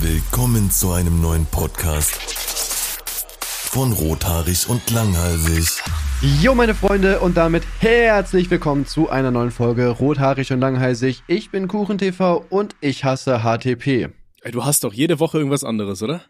Willkommen zu einem neuen Podcast von Rothaarig und Langhalsig. Jo, meine Freunde, und damit herzlich willkommen zu einer neuen Folge Rothaarig und Langhalsig. Ich bin KuchenTV und ich hasse HTP. Ey, du hast doch jede Woche irgendwas anderes, oder?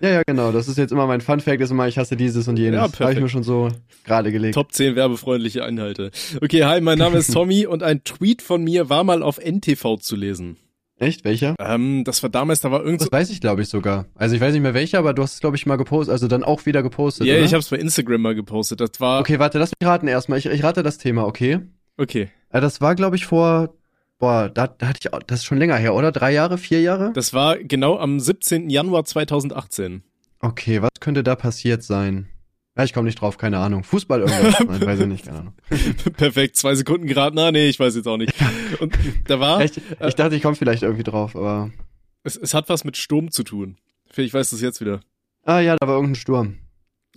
Ja, ja, genau. Das ist jetzt immer mein Funfact, ist immer, ich hasse dieses und jenes. Ja, Habe ich mir schon so gerade gelegt. Top 10 werbefreundliche Inhalte. Okay, hi, mein Name ist Tommy und ein Tweet von mir war mal auf NTV zu lesen. Echt? Welcher? Ähm, das war damals, da war irgend so, Das weiß ich, glaube ich, sogar. Also ich weiß nicht mehr welcher, aber du hast es, glaube ich, mal gepostet, also dann auch wieder gepostet, Ja, oder? ich hab's bei Instagram mal gepostet. Das war, Okay, warte, lass mich raten erstmal. Ich, ich rate das Thema, okay? okay. Äh, Das war, glaube ich, vor, boah, da, da hatte ich, auch- das ist schon länger her, oder? Drei Jahre, vier Jahre? Das war genau am 17. Januar 2018. Okay, was könnte da passiert sein? Ja, ich komme nicht drauf, keine Ahnung. Fußball irgendwas? Nein, weiß ich nicht, keine Ahnung. Perfekt, zwei Sekunden geraten. Na, nee, ich weiß jetzt auch nicht. Und da war, Echt? Ich dachte, ich komme vielleicht irgendwie drauf, aber. es, es hat was mit Sturm zu tun. Ich weiß das jetzt wieder. Ah ja, da war irgendein Sturm.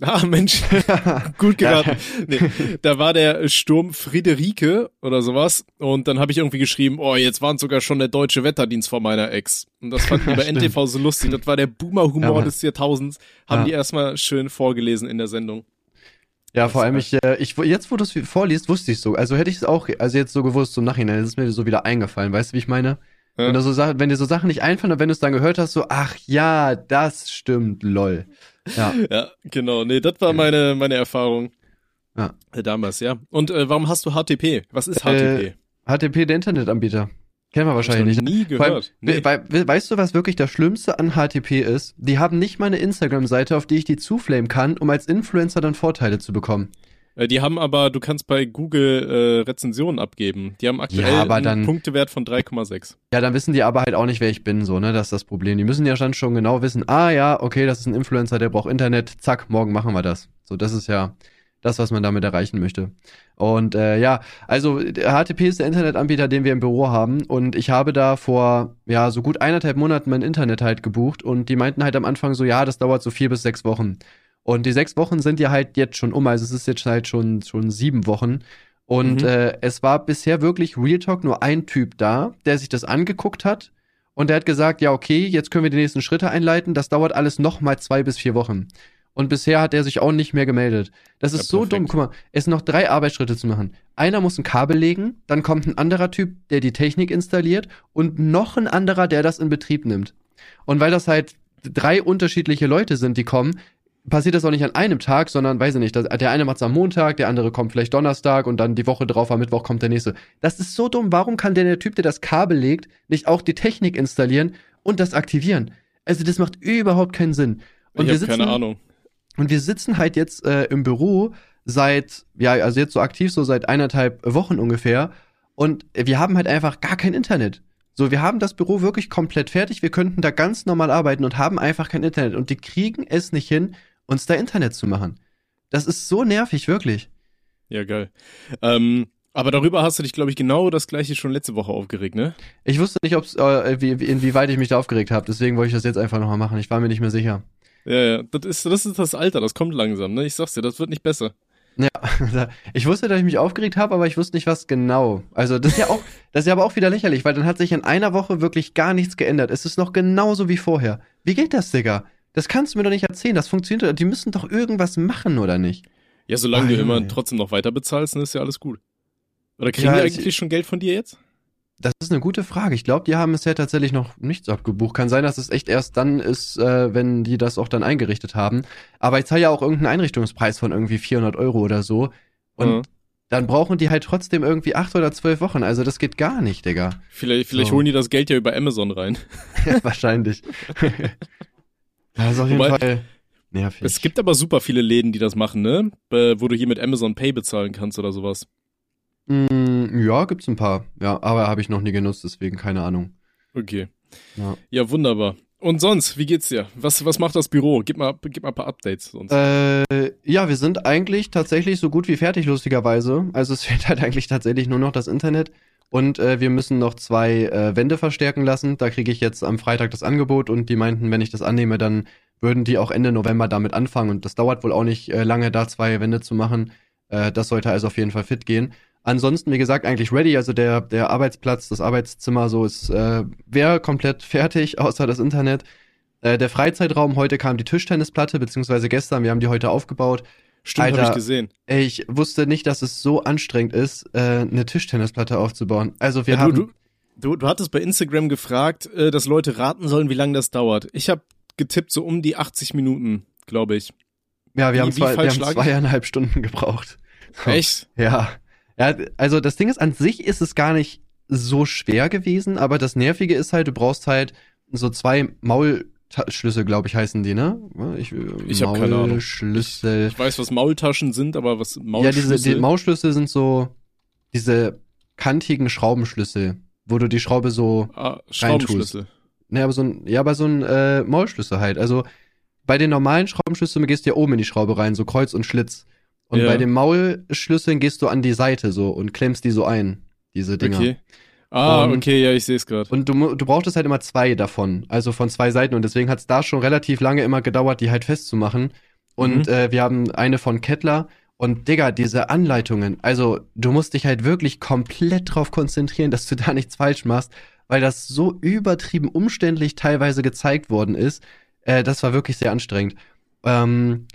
Ah, Mensch, gut geraten. Nee, da war der Sturm Friederike oder sowas und dann habe ich irgendwie geschrieben, oh, jetzt waren sogar schon der deutsche Wetterdienst vor meiner Ex. Und das fanden die bei. NTV so lustig. Das war der Boomer-Humor Ja, des Jahrtausends. Haben Ja. die erstmal schön vorgelesen in der Sendung. Ja, vor allem ich, äh, ich, jetzt wo du es vorliest, wusste ich so. Also hätte ich es auch, also jetzt so gewusst im Nachhinein, das ist mir so wieder eingefallen. Weißt du, wie ich meine? Ja. Wenn, du so, wenn dir so Sachen nicht einfallen und wenn du es dann gehört hast, so, ach ja, das stimmt, lol. Ja. Ja, genau. Nee, das war meine, meine Erfahrung. Ja. Äh, Damals, ja. Und äh, warum hast du HTP? Was ist Äh, HTP? HTTP, der Internetanbieter. Kennen wir wahrscheinlich nicht. noch nie gehört. Nee. we- we- weißt du, was wirklich das Schlimmste an HTTP ist? Die haben nicht mal eine Instagram-Seite, auf die ich die zuflamen kann, um als Influencer dann Vorteile zu bekommen. Äh, Die haben aber, du kannst bei Google äh, Rezensionen abgeben. Die haben aktuell Ja, aber einen dann- Punktewert von 3,6. Ja, dann wissen die aber halt auch nicht, wer ich bin, so, ne? Das ist das Problem. Die müssen ja dann schon genau wissen, ah ja, okay, das ist ein Influencer, der braucht Internet, zack, morgen machen wir das. So, das ist ja das, was man damit erreichen möchte. Und äh, ja, also HTTP ist der Internetanbieter, den wir im Büro haben. Und ich habe da vor ja so gut eineinhalb Monaten mein Internet halt gebucht und die meinten halt am Anfang so, ja, das dauert so vier bis sechs Wochen. Und die sechs Wochen sind ja halt jetzt schon um, also es ist jetzt halt schon, schon sieben Wochen. Und Mhm. äh, es war bisher wirklich Real Talk nur ein Typ da, der sich das angeguckt hat und der hat gesagt, ja, okay, jetzt können wir die nächsten Schritte einleiten. Das dauert alles noch mal zwei bis vier Wochen. Und bisher hat er sich auch nicht mehr gemeldet. Das ist Ja, so perfekt. dumm. Guck mal, es sind noch drei Arbeitsschritte zu machen. Einer muss ein Kabel legen, dann kommt ein anderer Typ, der die Technik installiert und noch ein anderer, der das in Betrieb nimmt. Und weil das halt drei unterschiedliche Leute sind, die kommen, passiert das auch nicht an einem Tag, sondern, weiß ich nicht, das, der eine macht es am Montag, der andere kommt vielleicht Donnerstag und dann die Woche drauf am Mittwoch kommt der nächste. Das ist so dumm. Warum kann denn der Typ, der das Kabel legt, nicht auch die Technik installieren und das aktivieren? Also das macht überhaupt keinen Sinn. Und ich wir sitzen, keine Ahnung. und wir sitzen halt jetzt äh, im Büro seit, ja, also jetzt so aktiv, so seit eineinhalb Wochen ungefähr. Und wir haben halt einfach gar kein Internet. So, wir haben das Büro wirklich komplett fertig. Wir könnten da ganz normal arbeiten und haben einfach kein Internet. Und die kriegen es nicht hin, uns da Internet zu machen. Das ist so nervig, wirklich. Ja, geil. Ähm, aber darüber hast du dich, glaube ich, genau das gleiche schon letzte Woche aufgeregt, ne? Ich wusste nicht, ob's, äh, wie, wie- inwieweit ich mich da aufgeregt habe. Deswegen wollte ich das jetzt einfach nochmal machen. Ich war mir nicht mehr sicher. Ja, ja. Das ist, das ist das Alter, das kommt langsam, ne? Ich sag's dir, das wird nicht besser. Ja, ich wusste, dass ich mich aufgeregt habe, aber ich wusste nicht, was genau. Also das ist ja auch, das ist ja aber auch wieder lächerlich, weil dann hat sich in einer Woche wirklich gar nichts geändert. Es ist noch genauso wie vorher. Wie geht das, Digga? Das kannst du mir doch nicht erzählen. Das funktioniert. doch. Die müssen doch irgendwas machen, oder nicht? Ja, solange Ah, du ja, immer ja. trotzdem noch weiter bezahlst, dann ist ja alles gut. Oder kriegen Ja, die ich- eigentlich schon Geld von dir jetzt? Das ist eine gute Frage. Ich glaube, die haben bisher tatsächlich noch nichts abgebucht. Kann sein, dass es echt erst dann ist, äh, wenn die das auch dann eingerichtet haben. Aber ich zahle ja auch irgendeinen Einrichtungspreis von irgendwie 400 Euro oder so. Und Ja. dann brauchen die halt trotzdem irgendwie acht oder zwölf Wochen. Also das geht gar nicht, Digga. Vielleicht, vielleicht So. holen die das Geld ja über Amazon rein. Wahrscheinlich. das ist auf jeden Wobei- Fall nervig. Es gibt aber super viele Läden, die das machen, ne? Wo du hier mit Amazon Pay bezahlen kannst oder sowas. Mm, ja, gibt's ein paar. Ja, aber habe ich noch nie genutzt, deswegen keine Ahnung. Okay. Ja. Ja, wunderbar. Und sonst, wie geht's dir? Was, was macht das Büro? Gib mal, gib mal ein paar Updates sonst. Äh, ja, wir sind eigentlich tatsächlich so gut wie fertig, lustigerweise. Also es fehlt halt eigentlich tatsächlich nur noch das Internet. Und äh, wir müssen noch zwei äh, Wände verstärken lassen. Da kriege ich jetzt am Freitag das Angebot und die meinten, wenn ich das annehme, dann würden die auch Ende November damit anfangen. Und das dauert wohl auch nicht äh, lange, da zwei Wände zu machen. Äh, das sollte also auf jeden Fall fit gehen. Ansonsten, wie gesagt, eigentlich ready. Also der, der Arbeitsplatz, das Arbeitszimmer so ist, äh, wäre komplett fertig, außer das Internet. Äh, der Freizeitraum, heute kam die Tischtennisplatte, beziehungsweise gestern, wir haben die heute aufgebaut. Stimmt, habe ich gesehen. Ey, ich wusste nicht, dass es so anstrengend ist, äh, eine Tischtennisplatte aufzubauen. Also wir Ja, haben. du, du, du, hattest bei Instagram gefragt, äh, dass Leute raten sollen, wie lange das dauert. Ich habe getippt so um die 80 Minuten, glaube ich. ja, wir wie- haben, zwei, wir haben zweieinhalb Stunden gebraucht. So. Echt? Ja. ja. Also das Ding ist, an sich ist es gar nicht so schwer gewesen, aber das Nervige ist halt, du brauchst halt so zwei Maulschlüssel, glaube ich, heißen die, ne? Ich, Ich hab keine Ahnung. Maulschlüssel. Ich weiß, was Maultaschen sind, aber was Ja, Maulschlüssel? diese die Maulschlüssel sind so diese kantigen Schraubenschlüssel, wo du die Schraube so, ah, Schraubenschlüssel. ne, aber so ein, ja, aber so ein äh, Maulschlüssel halt. Also bei den normalen Schraubenschlüsseln gehst du ja oben in die Schraube rein, so Kreuz und Schlitz. Und Ja. bei den Maulschlüsseln gehst du an die Seite so und klemmst die so ein, diese Dinger. Okay. Ah, Und- okay, ja, ich sehe es gerade. Und du, du brauchtest halt immer zwei davon, also von zwei Seiten. Und deswegen hat es da schon relativ lange immer gedauert, die halt festzumachen. Und Mhm. äh, wir haben eine von Kettler. Und Digga, diese Anleitungen, also du musst dich halt wirklich komplett drauf konzentrieren, dass du da nichts falsch machst, weil das so übertrieben umständlich teilweise gezeigt worden ist. Äh, das war wirklich sehr anstrengend. Ähm,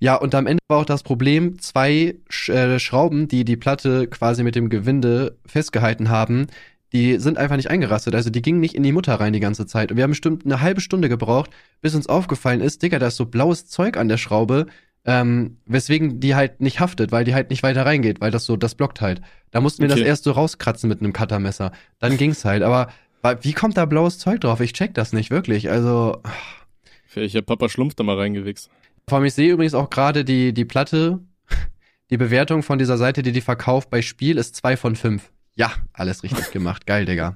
ja, und am Ende war auch das Problem, zwei Sch äh, Schrauben, die die Platte quasi mit dem Gewinde festgehalten haben, die sind einfach nicht eingerastet. Also die gingen nicht in die Mutter rein die ganze Zeit. Und wir haben bestimmt eine halbe Stunde gebraucht, bis uns aufgefallen ist, Digga, da ist so blaues Zeug an der Schraube, ähm, weswegen die halt nicht haftet, weil die halt nicht weiter reingeht, weil das so, das blockt halt. Da mussten wir das Okay. erst so rauskratzen mit einem Cuttermesser. Dann ging's halt. Aber wie kommt da blaues Zeug drauf? Ich check das nicht wirklich. Also, Ich hab Papa Schlumpf da mal reingewichst. Vor allem, ich sehe übrigens auch gerade die, die Platte, die Bewertung von dieser Seite, die die verkauft bei Spiel, ist zwei von fünf. Ja, alles richtig gemacht. Geil, Digga.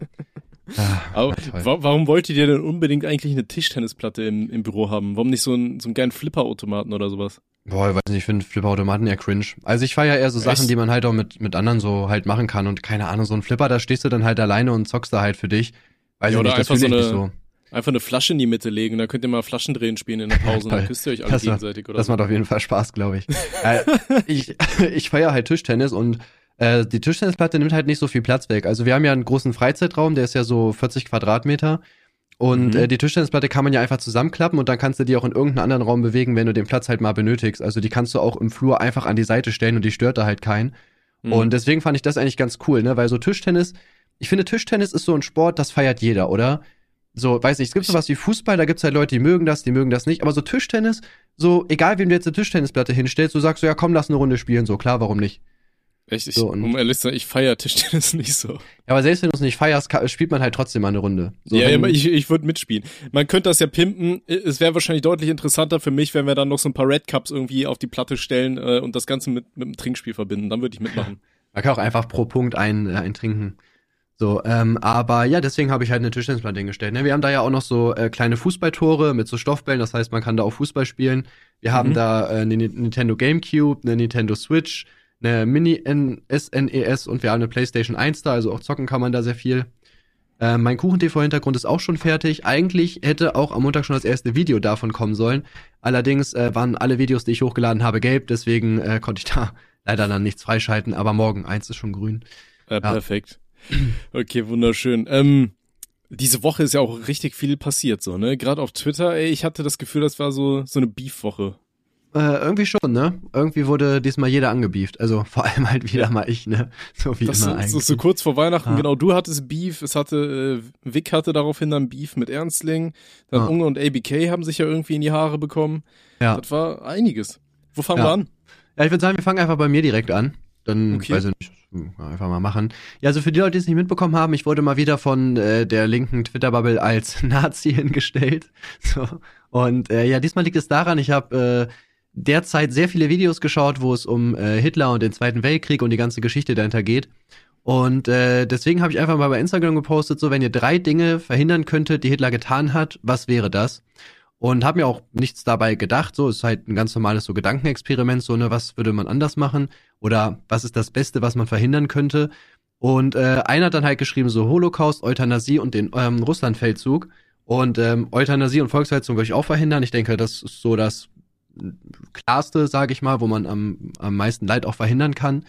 Ah, Aber wa warum wolltet ihr denn unbedingt eigentlich eine Tischtennisplatte im, im Büro haben? Warum nicht so einen, so einen geilen Flipperautomaten oder sowas? Boah, ich weiß nicht, ich finde Flipperautomaten eher cringe. Also ich feiere eher so Sachen, Echt? die man halt auch mit, mit anderen so halt machen kann. Und keine Ahnung, so ein Flipper, da stehst du dann halt alleine und zockst da halt für dich. Weiß Ja, ich oder nicht, das einfach so nicht eine- so. Einfach eine Flasche in die Mitte legen, dann könnt ihr mal Flaschendrehen spielen in der Pause und dann küsst ihr euch alle Das macht- gegenseitig oder Das so. macht auf jeden Fall Spaß, glaube ich. äh, ich ich feiere halt Tischtennis und äh, die Tischtennisplatte nimmt halt nicht so viel Platz weg. Also wir haben ja einen großen Freizeitraum, der ist ja so 40 Quadratmeter. Und Mhm. äh, die Tischtennisplatte kann man ja einfach zusammenklappen und dann kannst du die auch in irgendeinen anderen Raum bewegen, wenn du den Platz halt mal benötigst. Also die kannst du auch im Flur einfach an die Seite stellen und die stört da halt keinen. Mhm. Und deswegen fand ich das eigentlich ganz cool, ne? Weil so Tischtennis, ich finde Tischtennis ist so ein Sport, das feiert jeder, oder? So, weiß nicht, es gibt sowas wie Fußball, da gibt's halt Leute, die mögen das, die mögen das nicht, aber so Tischtennis, so, egal wem du jetzt eine Tischtennisplatte hinstellst, du sagst so, ja komm, lass eine Runde spielen, so, klar, warum nicht? Echt, ich, so, und- um ehrlich zu sein, ich feier Tischtennis nicht so. Ja, aber selbst wenn du es nicht feierst, spielt man halt trotzdem mal eine Runde. So, ja, ja, ich, ich würde mitspielen. Man könnte das ja pimpen. Es wäre wahrscheinlich deutlich interessanter für mich, wenn wir dann noch so ein paar Red Cups irgendwie auf die Platte stellen äh, und das Ganze mit, mit einem Trinkspiel verbinden. Dann würde ich mitmachen. man kann auch einfach pro Punkt ein, äh, ein trinken. So, ähm, aber ja, deswegen habe ich halt eine Tischtennisplatte hingestellt. Ne? Wir haben da ja auch noch so äh, kleine Fußballtore mit so Stoffbällen, das heißt, man kann da auch Fußball spielen. Wir haben Mhm. da äh, eine Nintendo GameCube, eine Nintendo Switch, eine Mini SNES und wir haben eine PlayStation 1 da, also auch zocken kann man da sehr viel. Äh, mein Kuchen-TV-Hintergrund ist auch schon fertig. Eigentlich hätte auch am Montag schon das erste Video davon kommen sollen. Allerdings äh, waren alle Videos, die ich hochgeladen habe, gelb, deswegen äh, konnte ich da leider dann nichts freischalten, aber morgen eins ist schon grün. Äh, Perfekt. Okay, wunderschön. Ähm, diese Woche ist ja auch richtig viel passiert, so, ne? Gerade auf Twitter, ey, ich hatte das Gefühl, das war so, so eine Beef-Woche. Äh, irgendwie schon, ne? Irgendwie wurde diesmal jeder angebieft. Also vor allem halt wieder mal ich, ne? So wie Das immer so, eigentlich. so, so kurz vor Weihnachten, Ja. genau, du hattest Beef, es hatte, äh, Vic hatte daraufhin dann Beef mit Ernstling, dann Ja. Unge und ABK haben sich ja irgendwie in die Haare bekommen. ja. Das war einiges. Wo fangen Ja. wir an? ja, ich würde sagen, wir fangen einfach bei mir direkt an. Dann, Okay. weiß ich nicht, einfach mal machen. Ja, also für die Leute, die es nicht mitbekommen haben, ich wurde mal wieder von äh, der linken Twitter-Bubble als Nazi hingestellt. So. Und äh, ja, diesmal liegt es daran, ich habe äh, derzeit sehr viele Videos geschaut, wo es um äh, Hitler und den Zweiten Weltkrieg und die ganze Geschichte dahinter geht. Und äh, deswegen habe ich einfach mal bei Instagram gepostet, so wenn ihr drei Dinge verhindern könntet, die Hitler getan hat, was wäre das? Und habe mir auch nichts dabei gedacht, so ist halt ein ganz normales so Gedankenexperiment, so ne, was würde man anders machen oder was ist das Beste, was man verhindern könnte? Und äh, einer hat dann halt geschrieben so Holocaust, Euthanasie und den ähm, Russlandfeldzug und ähm, Euthanasie und Volksverhetzung würde ich auch verhindern. Ich denke, das ist so das klarste, sage ich mal, wo man am, am meisten Leid auch verhindern kann.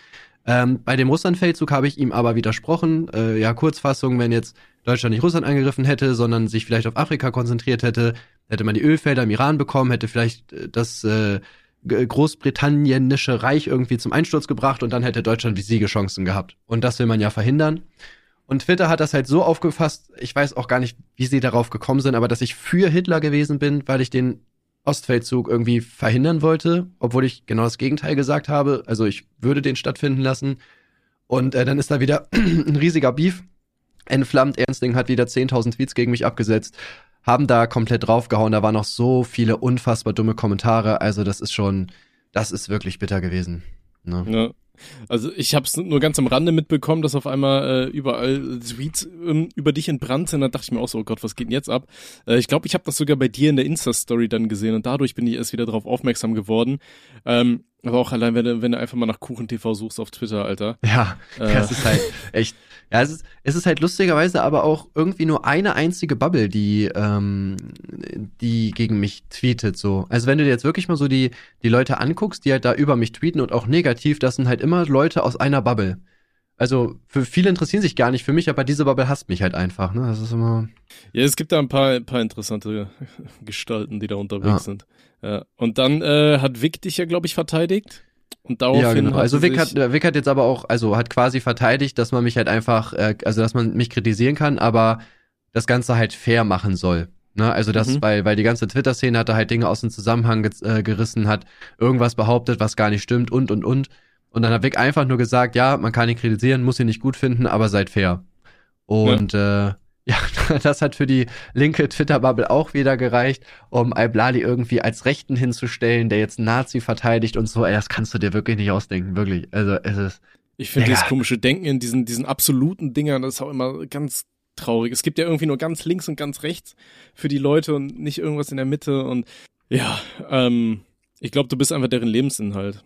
Ähm, bei dem Russlandfeldzug habe ich ihm aber widersprochen. Äh, ja, Kurzfassung, wenn jetzt Deutschland nicht Russland angegriffen hätte, sondern sich vielleicht auf Afrika konzentriert hätte, hätte man die Ölfelder im Iran bekommen, hätte vielleicht äh, das äh, großbritannische Reich irgendwie zum Einsturz gebracht und dann hätte Deutschland die Siegechancen gehabt. Und das will man ja verhindern. Und Twitter hat das halt so aufgefasst, ich weiß auch gar nicht, wie sie darauf gekommen sind, aber dass ich für Hitler gewesen bin, weil ich den Ostfeldzug irgendwie verhindern wollte, obwohl ich genau das Gegenteil gesagt habe. Also ich würde den stattfinden lassen. Und äh, dann ist da wieder ein riesiger Beef entflammt. Ernstling hat wieder 10.000 Tweets gegen mich abgesetzt, haben da komplett draufgehauen. Da waren noch so viele unfassbar dumme Kommentare. Also das ist schon, das ist wirklich bitter gewesen. Ne? Ja. Also ich habe es nur ganz am Rande mitbekommen, dass auf einmal äh, überall Tweets ähm, über dich entbrannt sind. Da dachte ich mir auch so, oh Gott, was geht denn jetzt ab? Äh, ich glaube, ich habe das sogar bei dir in der Insta-Story dann gesehen und dadurch bin ich erst wieder darauf aufmerksam geworden. Ähm, aber auch allein, wenn du, wenn du einfach mal nach KuchenTV suchst auf Twitter, Alter. Ja, äh. das ist halt echt. Ja, es ist, es ist halt lustigerweise aber auch irgendwie nur eine einzige Bubble, die, ähm, die gegen mich tweetet. So. Also wenn du dir jetzt wirklich mal so die, die Leute anguckst, die halt da über mich tweeten und auch negativ, das sind halt immer Leute aus einer Bubble. Also für viele interessieren sich gar nicht für mich, aber diese Bubble hasst mich halt einfach. Ne? Das ist immer. Ja, es gibt da ein paar, ein paar interessante Gestalten, die da unterwegs ja. sind. Ja. Und dann äh, hat Vic dich ja, glaube ich, verteidigt. Und daraufhin ja, genau. Also Vic hat, Vic hat jetzt aber auch, also hat quasi verteidigt, dass man mich halt einfach, äh, also dass man mich kritisieren kann, aber das Ganze halt fair machen soll. Ne? Also das, mhm. weil, weil die ganze Twitter-Szene hat da halt Dinge aus dem Zusammenhang äh, gerissen, hat irgendwas behauptet, was gar nicht stimmt und und und. Und dann hat Vic einfach nur gesagt, ja, man kann ihn kritisieren, muss ihn nicht gut finden, aber seid fair. Und ja. äh, ja, das hat für die linke Twitter-Bubble auch wieder gereicht, um Al-Blali irgendwie als Rechten hinzustellen, der jetzt Nazi verteidigt und so. Ey, das kannst du dir wirklich nicht ausdenken, wirklich. Also es ist. Ich finde dieses komische Denken in diesen, diesen absoluten Dingern, das ist auch immer ganz traurig. Es gibt ja irgendwie nur ganz links und ganz rechts für die Leute und nicht irgendwas in der Mitte und ja, ähm, ich glaube, du bist einfach deren Lebensinhalt.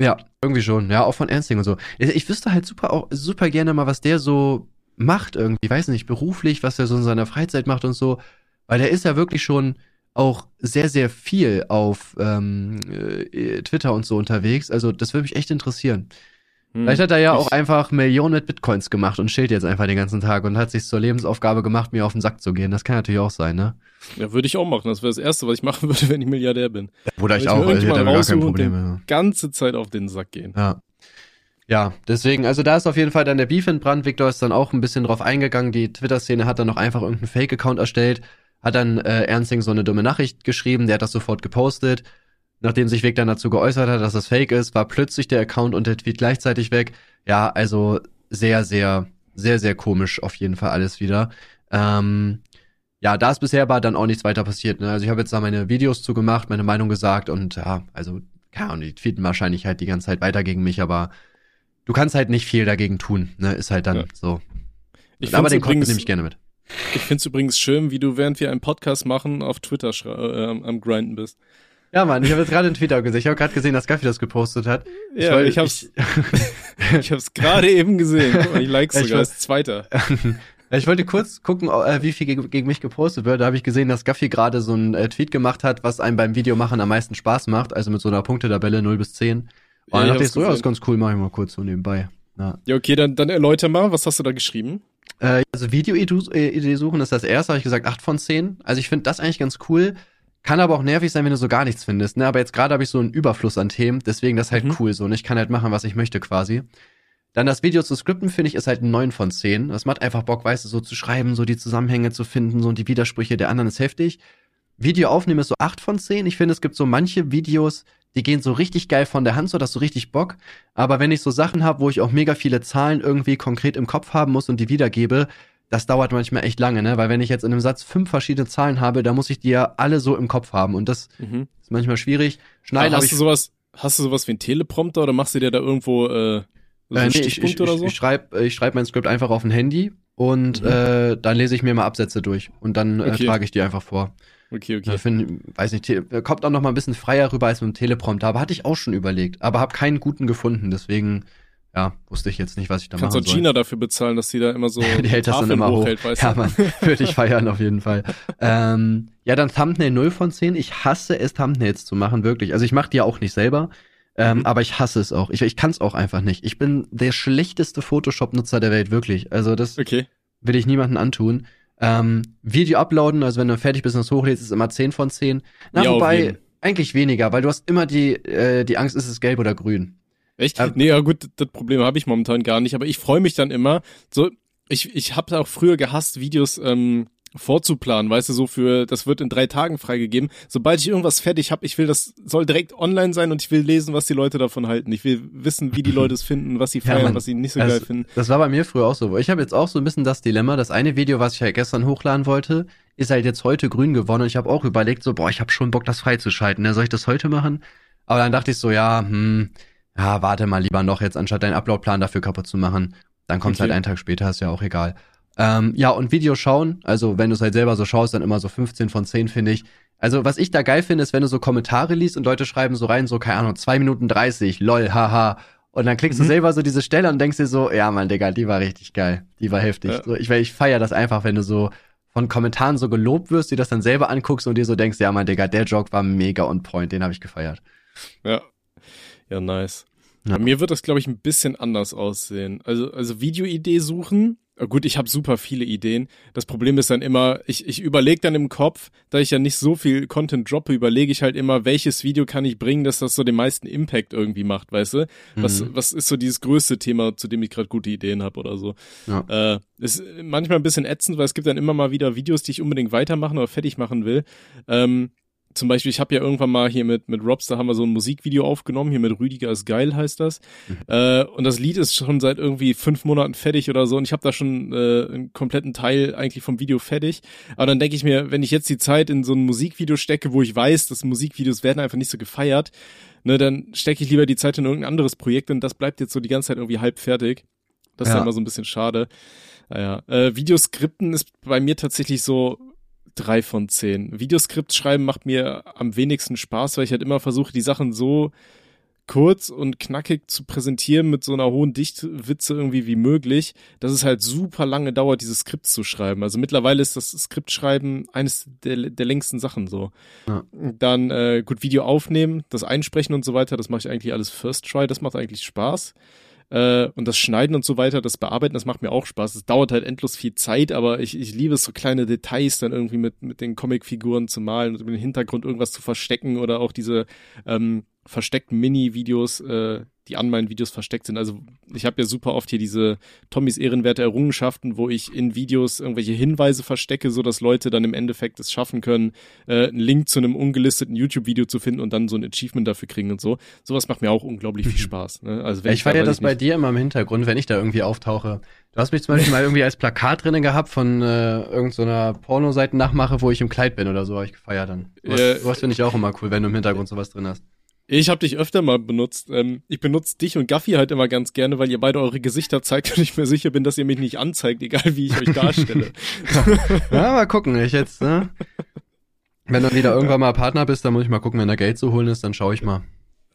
Ja, irgendwie schon. Ja, auch von Ernsting und so. Ich wüsste halt super auch super gerne mal, was der so macht irgendwie, weiß nicht, beruflich, was er so in seiner Freizeit macht und so, weil er ist ja wirklich schon auch sehr, sehr viel auf ähm, äh, Twitter und so unterwegs. Also das würde mich echt interessieren. Hm. Vielleicht hat er ja auch einfach Millionen mit Bitcoins gemacht und chillt jetzt einfach den ganzen Tag und hat sich zur Lebensaufgabe gemacht, mir auf den Sack zu gehen. Das kann natürlich auch sein, ne? Ja, würde ich auch machen. Das wäre das Erste, was ich machen würde, wenn ich Milliardär bin. Oder ich, ich auch, also ich hätte gar kein Problem. Ja. ganze Zeit auf den Sack gehen. Ja. Ja, deswegen, also da ist auf jeden Fall dann der Beef entbrannt. Victor ist dann auch ein bisschen drauf eingegangen. Die Twitter-Szene hat dann noch einfach irgendeinen Fake-Account erstellt, hat dann äh, Ernsting so eine dumme Nachricht geschrieben, der hat das sofort gepostet. Nachdem sich Vic dann dazu geäußert hat, dass das Fake ist, war plötzlich der Account und der Tweet gleichzeitig weg. Ja, also sehr, sehr, sehr, sehr komisch auf jeden Fall alles wieder. Ähm, ja, da ist bisher aber dann auch nichts weiter passiert. Ne? Also ich habe jetzt da meine Videos zugemacht, meine Meinung gesagt und ja, also, keine Ahnung, die tweeten wahrscheinlich halt die ganze Zeit weiter gegen mich, aber du kannst halt nicht viel dagegen tun, ne? Ist halt dann ja. so. Ich Aber den übrigens, nehme ich gerne mit. Ich finde es übrigens schön, wie du, während wir einen Podcast machen, auf Twitter äh, am Grinden bist. Ja, Mann, ich habe jetzt gerade einen Twitter gesehen. Ich habe gerade gesehen, dass Gaffy das gepostet hat. Ich ja, wollte, ich hab's, ich, ich hab's gerade eben gesehen. Ich like sogar als Zweiter. ich wollte kurz gucken, äh, wie viel gegen mich gepostet wird. Da habe ich gesehen, dass Gaffy gerade so einen äh, Tweet gemacht hat, was einem beim Videomachen am meisten Spaß macht. Also mit so einer Punktetabelle 0 bis 10. Und ja, dann dachte ich so, ja, das ist ganz cool, mach ich mal kurz so nebenbei. Ja, ja okay, dann, dann erläuter mal, was hast du da geschrieben? Äh, also Video-Idee suchen ist das erste, habe ich gesagt, 8 von 10. Also ich finde das eigentlich ganz cool. Kann aber auch nervig sein, wenn du so gar nichts findest. Ne? Aber jetzt gerade habe ich so einen Überfluss an Themen, deswegen das halt mhm. cool so. Und ich kann halt machen, was ich möchte quasi. Dann das Video zu skripten, finde ich, ist halt ein 9 von 10. Das macht einfach Bock, weißt du, so zu schreiben, so die Zusammenhänge zu finden, so die Widersprüche der anderen ist heftig. Video aufnehmen ist so 8 von 10. Ich finde, es gibt so manche Videos, die gehen so richtig geil von der Hand, so dass du richtig Bock. Aber wenn ich so Sachen habe, wo ich auch mega viele Zahlen irgendwie konkret im Kopf haben muss und die wiedergebe, das dauert manchmal echt lange, ne? Weil wenn ich jetzt in einem Satz fünf verschiedene Zahlen habe, da muss ich die ja alle so im Kopf haben. Und das mhm. ist manchmal schwierig. Schneiden hast du sowas, hast du sowas wie ein Teleprompter oder machst du dir da irgendwo äh, so äh, nee, Stichpunkt ich, ich, oder so? Ich schreibe ich schreib mein Skript einfach auf ein Handy und mhm. äh, dann lese ich mir mal Absätze durch und dann äh, okay. trage ich die einfach vor. Okay, okay. Ich finde, weiß nicht, kommt auch noch mal ein bisschen freier rüber als mit dem Teleprompter, aber hatte ich auch schon überlegt, aber habe keinen guten gefunden, deswegen ja, wusste ich jetzt nicht, was ich da Kannst machen soll. Kannst du Gina dafür bezahlen, dass sie da immer so die hält das dann immer hoch. Hält, weißt du? Ja, man, würde ich feiern auf jeden Fall. ähm, ja, dann Thumbnail 0 von 10. Ich hasse es, Thumbnails zu machen, wirklich. Also ich mache die ja auch nicht selber. Ähm, mhm. Aber ich hasse es auch. Ich, ich kann es auch einfach nicht. Ich bin der schlechteste Photoshop-Nutzer der Welt, wirklich. Also das okay. will ich niemandem antun. Ähm, Video uploaden, also wenn du fertig bist und es hochlädst, ist immer 10 von 10. Na, ja, wobei, eigentlich weniger, weil du hast immer die, äh, die Angst, ist es gelb oder grün. Echt? Ähm, nee, ja gut, das Problem habe ich momentan gar nicht, aber ich freue mich dann immer. So, ich, ich habe auch früher gehasst, Videos ähm, vorzuplanen, weißt du, so für, das wird in drei Tagen freigegeben. Sobald ich irgendwas fertig habe, ich will, das soll direkt online sein und ich will lesen, was die Leute davon halten. Ich will wissen, wie die Leute es finden, was sie feiern, ja, was sie nicht so also, geil finden. Das war bei mir früher auch so. Ich habe jetzt auch so ein bisschen das Dilemma, das eine Video, was ich halt gestern hochladen wollte, ist halt jetzt heute grün geworden und ich habe auch überlegt, so, boah, ich habe schon Bock, das freizuschalten. Ne? Soll ich das heute machen? Aber dann dachte ich so, ja, hm, ja, warte mal lieber noch jetzt, anstatt deinen Uploadplan dafür kaputt zu machen. Dann kommt okay. halt einen Tag später, ist ja auch egal. Ähm, ja, und Video schauen, also wenn du es halt selber so schaust, dann immer so 15 von 10, finde ich. Also, was ich da geil finde, ist, wenn du so Kommentare liest und Leute schreiben so rein, so, keine Ahnung, 2 Minuten 30, lol, haha. Und dann klickst mhm. du selber so diese Stelle und denkst dir so, ja, Mann, Digga, die war richtig geil. Die war heftig. Ja. So, ich ich feier das einfach, wenn du so von Kommentaren so gelobt wirst, die das dann selber anguckst und dir so denkst, ja, Mann, Digga, der Joke war mega on point, den habe ich gefeiert. Ja. Ja, nice. Ja. Bei mir wird das, glaube ich, ein bisschen anders aussehen. Also, also Videoidee suchen Gut, ich habe super viele Ideen. Das Problem ist dann immer, ich, ich überlege dann im Kopf, da ich ja nicht so viel Content droppe, überlege ich halt immer, welches Video kann ich bringen, dass das so den meisten Impact irgendwie macht, weißt du? Was, mhm. was ist so dieses größte Thema, zu dem ich gerade gute Ideen habe oder so? Ja. Äh, ist manchmal ein bisschen ätzend, weil es gibt dann immer mal wieder Videos, die ich unbedingt weitermachen oder fertig machen will. Ähm, zum Beispiel, ich habe ja irgendwann mal hier mit, mit Robster haben wir so ein Musikvideo aufgenommen, hier mit Rüdiger ist geil heißt das. Mhm. Äh, und das Lied ist schon seit irgendwie fünf Monaten fertig oder so und ich habe da schon äh, einen kompletten Teil eigentlich vom Video fertig. Aber dann denke ich mir, wenn ich jetzt die Zeit in so ein Musikvideo stecke, wo ich weiß, dass Musikvideos werden einfach nicht so gefeiert, ne, dann stecke ich lieber die Zeit in irgendein anderes Projekt und das bleibt jetzt so die ganze Zeit irgendwie halb fertig. Das ja. ist dann immer so ein bisschen schade. Naja, äh, Videoskripten ist bei mir tatsächlich so drei von zehn. Videoskript schreiben macht mir am wenigsten Spaß, weil ich halt immer versuche, die Sachen so kurz und knackig zu präsentieren mit so einer hohen Dichtwitze irgendwie wie möglich, dass es halt super lange dauert, dieses Skript zu schreiben. Also mittlerweile ist das Skriptschreiben eines der, der längsten Sachen so. Ja. Dann äh, gut Video aufnehmen, das Einsprechen und so weiter, das mache ich eigentlich alles First Try, das macht eigentlich Spaß. Äh, und das Schneiden und so weiter, das Bearbeiten, das macht mir auch Spaß. Es dauert halt endlos viel Zeit, aber ich, ich liebe es, so kleine Details dann irgendwie mit, mit den Comicfiguren zu malen und im Hintergrund irgendwas zu verstecken oder auch diese ähm, versteckten Mini-Videos, äh, die an meinen Videos versteckt sind. Also ich habe ja super oft hier diese Tommys ehrenwerte Errungenschaften, wo ich in Videos irgendwelche Hinweise verstecke, so dass Leute dann im Endeffekt es schaffen können, äh, einen Link zu einem ungelisteten YouTube-Video zu finden und dann so ein Achievement dafür kriegen und so. Sowas macht mir auch unglaublich viel Spaß. Ne? Also wenn ich, ich feiere das bei dir immer im Hintergrund, wenn ich da irgendwie auftauche. Du hast mich zum Beispiel mal irgendwie als Plakat drinnen gehabt von äh, irgendeiner so Pornoseite nachmache, wo ich im Kleid bin oder so, habe ich gefeiert dann. Was, äh, was finde ich auch immer cool, wenn du im Hintergrund sowas drin hast. Ich habe dich öfter mal benutzt. Ähm, ich benutze dich und Gaffi halt immer ganz gerne, weil ihr beide eure Gesichter zeigt und ich mir sicher bin, dass ihr mich nicht anzeigt, egal wie ich euch darstelle. ja, mal gucken. Ich jetzt, ne? Wenn du wieder irgendwann mal Partner bist, dann muss ich mal gucken, wenn da Geld zu holen ist, dann schaue ich mal.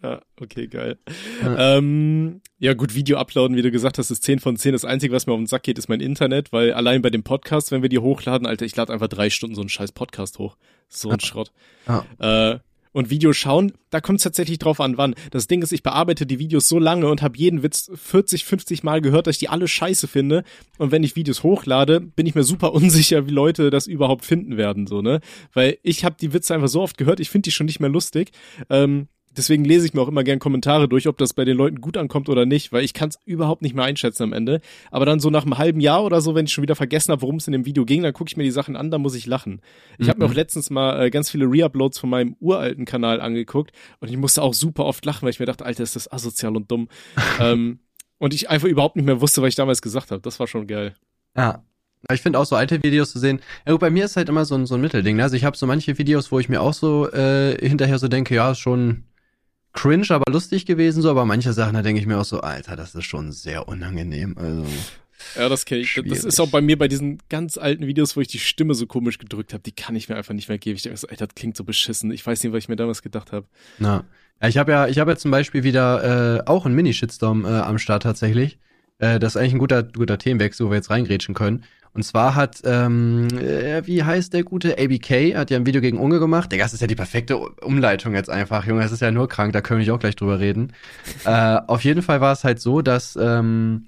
Ja, okay, geil. Ja. Ähm, ja, gut, Video uploaden, wie du gesagt hast, ist 10 von 10. Das Einzige, was mir auf den Sack geht, ist mein Internet, weil allein bei dem Podcast, wenn wir die hochladen, Alter, ich lade einfach drei Stunden so einen scheiß Podcast hoch. So ein ja. Schrott. Ja. Äh, und Videos schauen, da kommt es tatsächlich drauf an, wann. Das Ding ist, ich bearbeite die Videos so lange und habe jeden Witz 40, 50 Mal gehört, dass ich die alle scheiße finde. Und wenn ich Videos hochlade, bin ich mir super unsicher, wie Leute das überhaupt finden werden, so, ne? Weil ich habe die Witze einfach so oft gehört, ich finde die schon nicht mehr lustig. Ähm, deswegen lese ich mir auch immer gern Kommentare durch, ob das bei den Leuten gut ankommt oder nicht, weil ich kann es überhaupt nicht mehr einschätzen am Ende. Aber dann so nach einem halben Jahr oder so, wenn ich schon wieder vergessen habe, worum es in dem Video ging, dann gucke ich mir die Sachen an, dann muss ich lachen. Ich mhm. habe mir auch letztens mal äh, ganz viele Reuploads von meinem uralten Kanal angeguckt und ich musste auch super oft lachen, weil ich mir dachte, Alter, ist das asozial und dumm. ähm, und ich einfach überhaupt nicht mehr wusste, was ich damals gesagt habe. Das war schon geil. Ja, ich finde auch so alte Videos zu sehen. Ja, bei mir ist halt immer so ein, so ein Mittelding. Ne? Also ich habe so manche Videos, wo ich mir auch so äh, hinterher so denke, ja, ist schon cringe, aber lustig gewesen, so, aber manche Sachen, da denke ich mir auch so, Alter, das ist schon sehr unangenehm. Also. Ja, das kenne ich. Schwierig. Das ist auch bei mir bei diesen ganz alten Videos, wo ich die Stimme so komisch gedrückt habe, die kann ich mir einfach nicht mehr geben. Ich denke so, Alter, das klingt so beschissen. Ich weiß nicht, was ich mir damals gedacht habe. Na. Ja, ich habe ja, ich habe ja zum Beispiel wieder äh, auch einen Mini-Shitstorm äh, am Start tatsächlich. Äh, das ist eigentlich ein guter, guter Themenwechsel, wo wir jetzt reingrätschen können. Und zwar hat, ähm, äh, wie heißt der gute ABK, hat ja ein Video gegen Unge gemacht. Der Gast ist ja die perfekte Umleitung jetzt einfach, Junge. Es ist ja nur krank, da können wir auch gleich drüber reden. äh, auf jeden Fall war es halt so, dass ähm,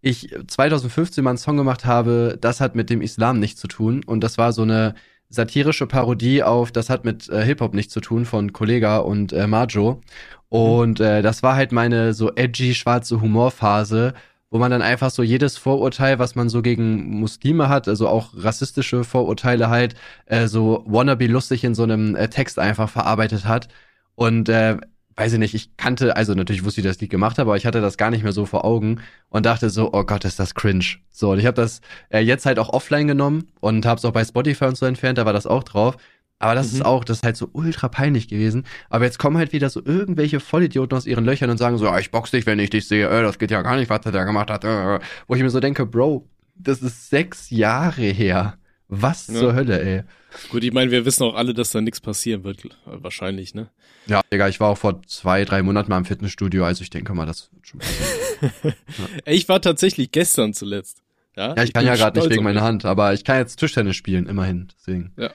ich 2015 mal einen Song gemacht habe, das hat mit dem Islam nichts zu tun. Und das war so eine satirische Parodie auf Das hat mit äh, Hip-Hop nichts zu tun von Kollega und äh, Majo. Und äh, das war halt meine so edgy schwarze Humorphase, wo man dann einfach so jedes Vorurteil, was man so gegen Muslime hat, also auch rassistische Vorurteile halt, äh, so wannabe lustig in so einem äh, Text einfach verarbeitet hat. Und äh, weiß ich nicht, ich kannte, also natürlich wusste ich, dass ich das Lied gemacht habe, aber ich hatte das gar nicht mehr so vor Augen und dachte so, oh Gott, ist das cringe. So, und ich habe das äh, jetzt halt auch offline genommen und habe es auch bei Spotify und so entfernt, da war das auch drauf. Aber das mhm. ist auch, das ist halt so ultra peinlich gewesen. Aber jetzt kommen halt wieder so irgendwelche Vollidioten aus ihren Löchern und sagen so, ich box dich, wenn ich dich sehe, äh, das geht ja gar nicht, was er da gemacht hat. Äh. Wo ich mir so denke, Bro, das ist sechs Jahre her. Was ja. zur Hölle, ey. Gut, ich meine, wir wissen auch alle, dass da nichts passieren wird, wahrscheinlich, ne? Ja, Digga, ich war auch vor zwei, drei Monaten mal im Fitnessstudio, also ich denke mal, das wird schon passieren. ja. Ich war tatsächlich gestern zuletzt. Ja, ja ich, ich kann ja gerade nicht wegen meiner Hand, aber ich kann jetzt Tischtennis spielen, immerhin, deswegen. Ja.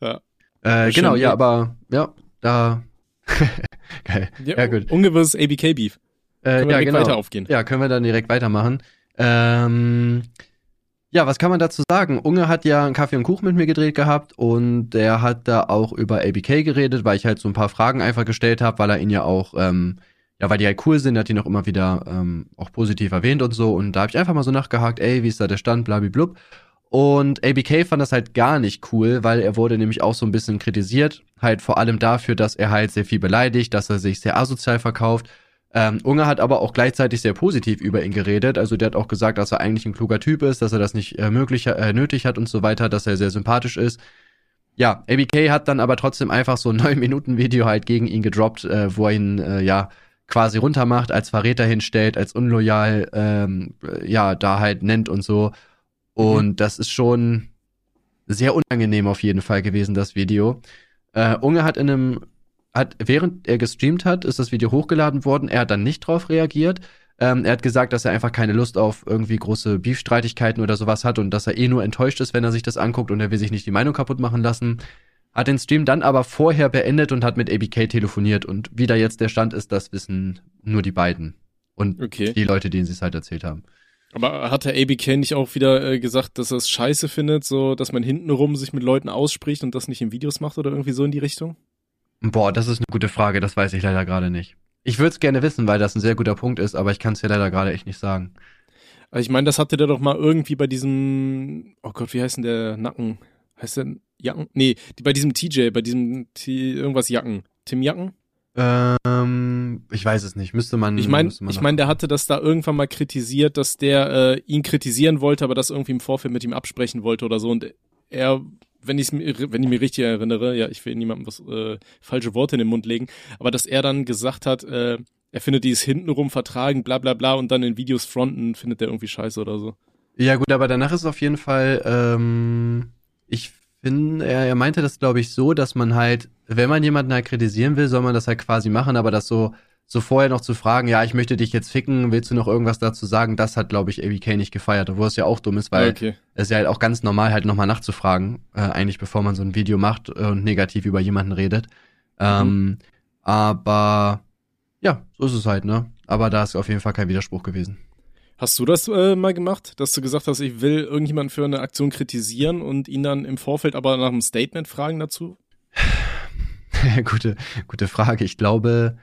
Ja. Äh, genau, ja, aber ja, da. Geil. Ja, ja gut. Ungewisses ABK-Beef. Äh, können wir ja, direkt genau. weiter aufgehen. Ja, können wir dann direkt weitermachen. Ähm, ja, was kann man dazu sagen? Unge hat ja einen Kaffee und Kuchen mit mir gedreht gehabt und der hat da auch über ABK geredet, weil ich halt so ein paar Fragen einfach gestellt habe, weil er ihn ja auch, ähm, ja, weil die halt cool sind, hat ihn auch immer wieder ähm, auch positiv erwähnt und so. Und da habe ich einfach mal so nachgehakt, ey, wie ist da der Stand, blablablub. Und ABK fand das halt gar nicht cool, weil er wurde nämlich auch so ein bisschen kritisiert, halt vor allem dafür, dass er halt sehr viel beleidigt, dass er sich sehr asozial verkauft. Ähm, Unge hat aber auch gleichzeitig sehr positiv über ihn geredet. Also der hat auch gesagt, dass er eigentlich ein kluger Typ ist, dass er das nicht äh, möglich, äh, nötig hat und so weiter, dass er sehr sympathisch ist. Ja, ABK hat dann aber trotzdem einfach so ein 9-Minuten-Video halt gegen ihn gedroppt, äh, wo er ihn, äh, ja, quasi runtermacht, als Verräter hinstellt, als unloyal, ähm, ja, da halt nennt und so. Mhm. Und mhm. das ist schon sehr unangenehm auf jeden Fall gewesen, das Video. Äh, Unge hat in einem, hat, während er gestreamt hat, ist das Video hochgeladen worden. Er hat dann nicht drauf reagiert. Ähm, er hat gesagt, dass er einfach keine Lust auf irgendwie große Beefstreitigkeiten oder sowas hat und dass er eh nur enttäuscht ist, wenn er sich das anguckt und er will sich nicht die Meinung kaputt machen lassen. Hat den Stream dann aber vorher beendet und hat mit ABK telefoniert und wie da jetzt der Stand ist, das wissen nur die beiden. Und okay. die Leute, denen sie es halt erzählt haben. Aber hat der ABK nicht auch wieder äh, gesagt, dass er es scheiße findet, so dass man hintenrum sich mit Leuten ausspricht und das nicht in Videos macht oder irgendwie so in die Richtung? Boah, das ist eine gute Frage, das weiß ich leider gerade nicht. Ich würde es gerne wissen, weil das ein sehr guter Punkt ist, aber ich kann es dir leider gerade echt nicht sagen. Also ich meine, das hatte der doch mal irgendwie bei diesem, oh Gott, wie heißt denn der Nacken? Heißt der Jacken? Nee, bei diesem TJ, bei diesem T irgendwas Jacken. Tim Jacken? Ähm, ich weiß es nicht. Müsste man. Ich meine, ich meine, der hatte das da irgendwann mal kritisiert, dass der äh, ihn kritisieren wollte, aber das irgendwie im Vorfeld mit ihm absprechen wollte oder so. Und er, wenn ich wenn ich mich richtig erinnere, ja, ich will niemandem was äh, falsche Worte in den Mund legen, aber dass er dann gesagt hat, äh, er findet dieses hintenrum vertragen, bla bla bla, und dann in Videos fronten findet er irgendwie scheiße oder so. Ja gut, aber danach ist auf jeden Fall, ähm, ich bin, er, er meinte das, glaube ich, so, dass man halt, wenn man jemanden halt kritisieren will, soll man das halt quasi machen, aber das so, so vorher noch zu fragen, ja, ich möchte dich jetzt ficken, willst du noch irgendwas dazu sagen, das hat, glaube ich, ABK nicht gefeiert, obwohl es ja auch dumm ist, weil okay. es ja halt auch ganz normal halt nochmal nachzufragen, äh, eigentlich bevor man so ein Video macht äh, und negativ über jemanden redet. Ähm, mhm. aber ja, so ist es halt, ne? Aber da ist auf jeden Fall kein Widerspruch gewesen. Hast du das äh, mal gemacht, dass du gesagt hast, ich will irgendjemanden für eine Aktion kritisieren und ihn dann im Vorfeld aber nach einem Statement fragen dazu? gute, gute Frage. Ich glaube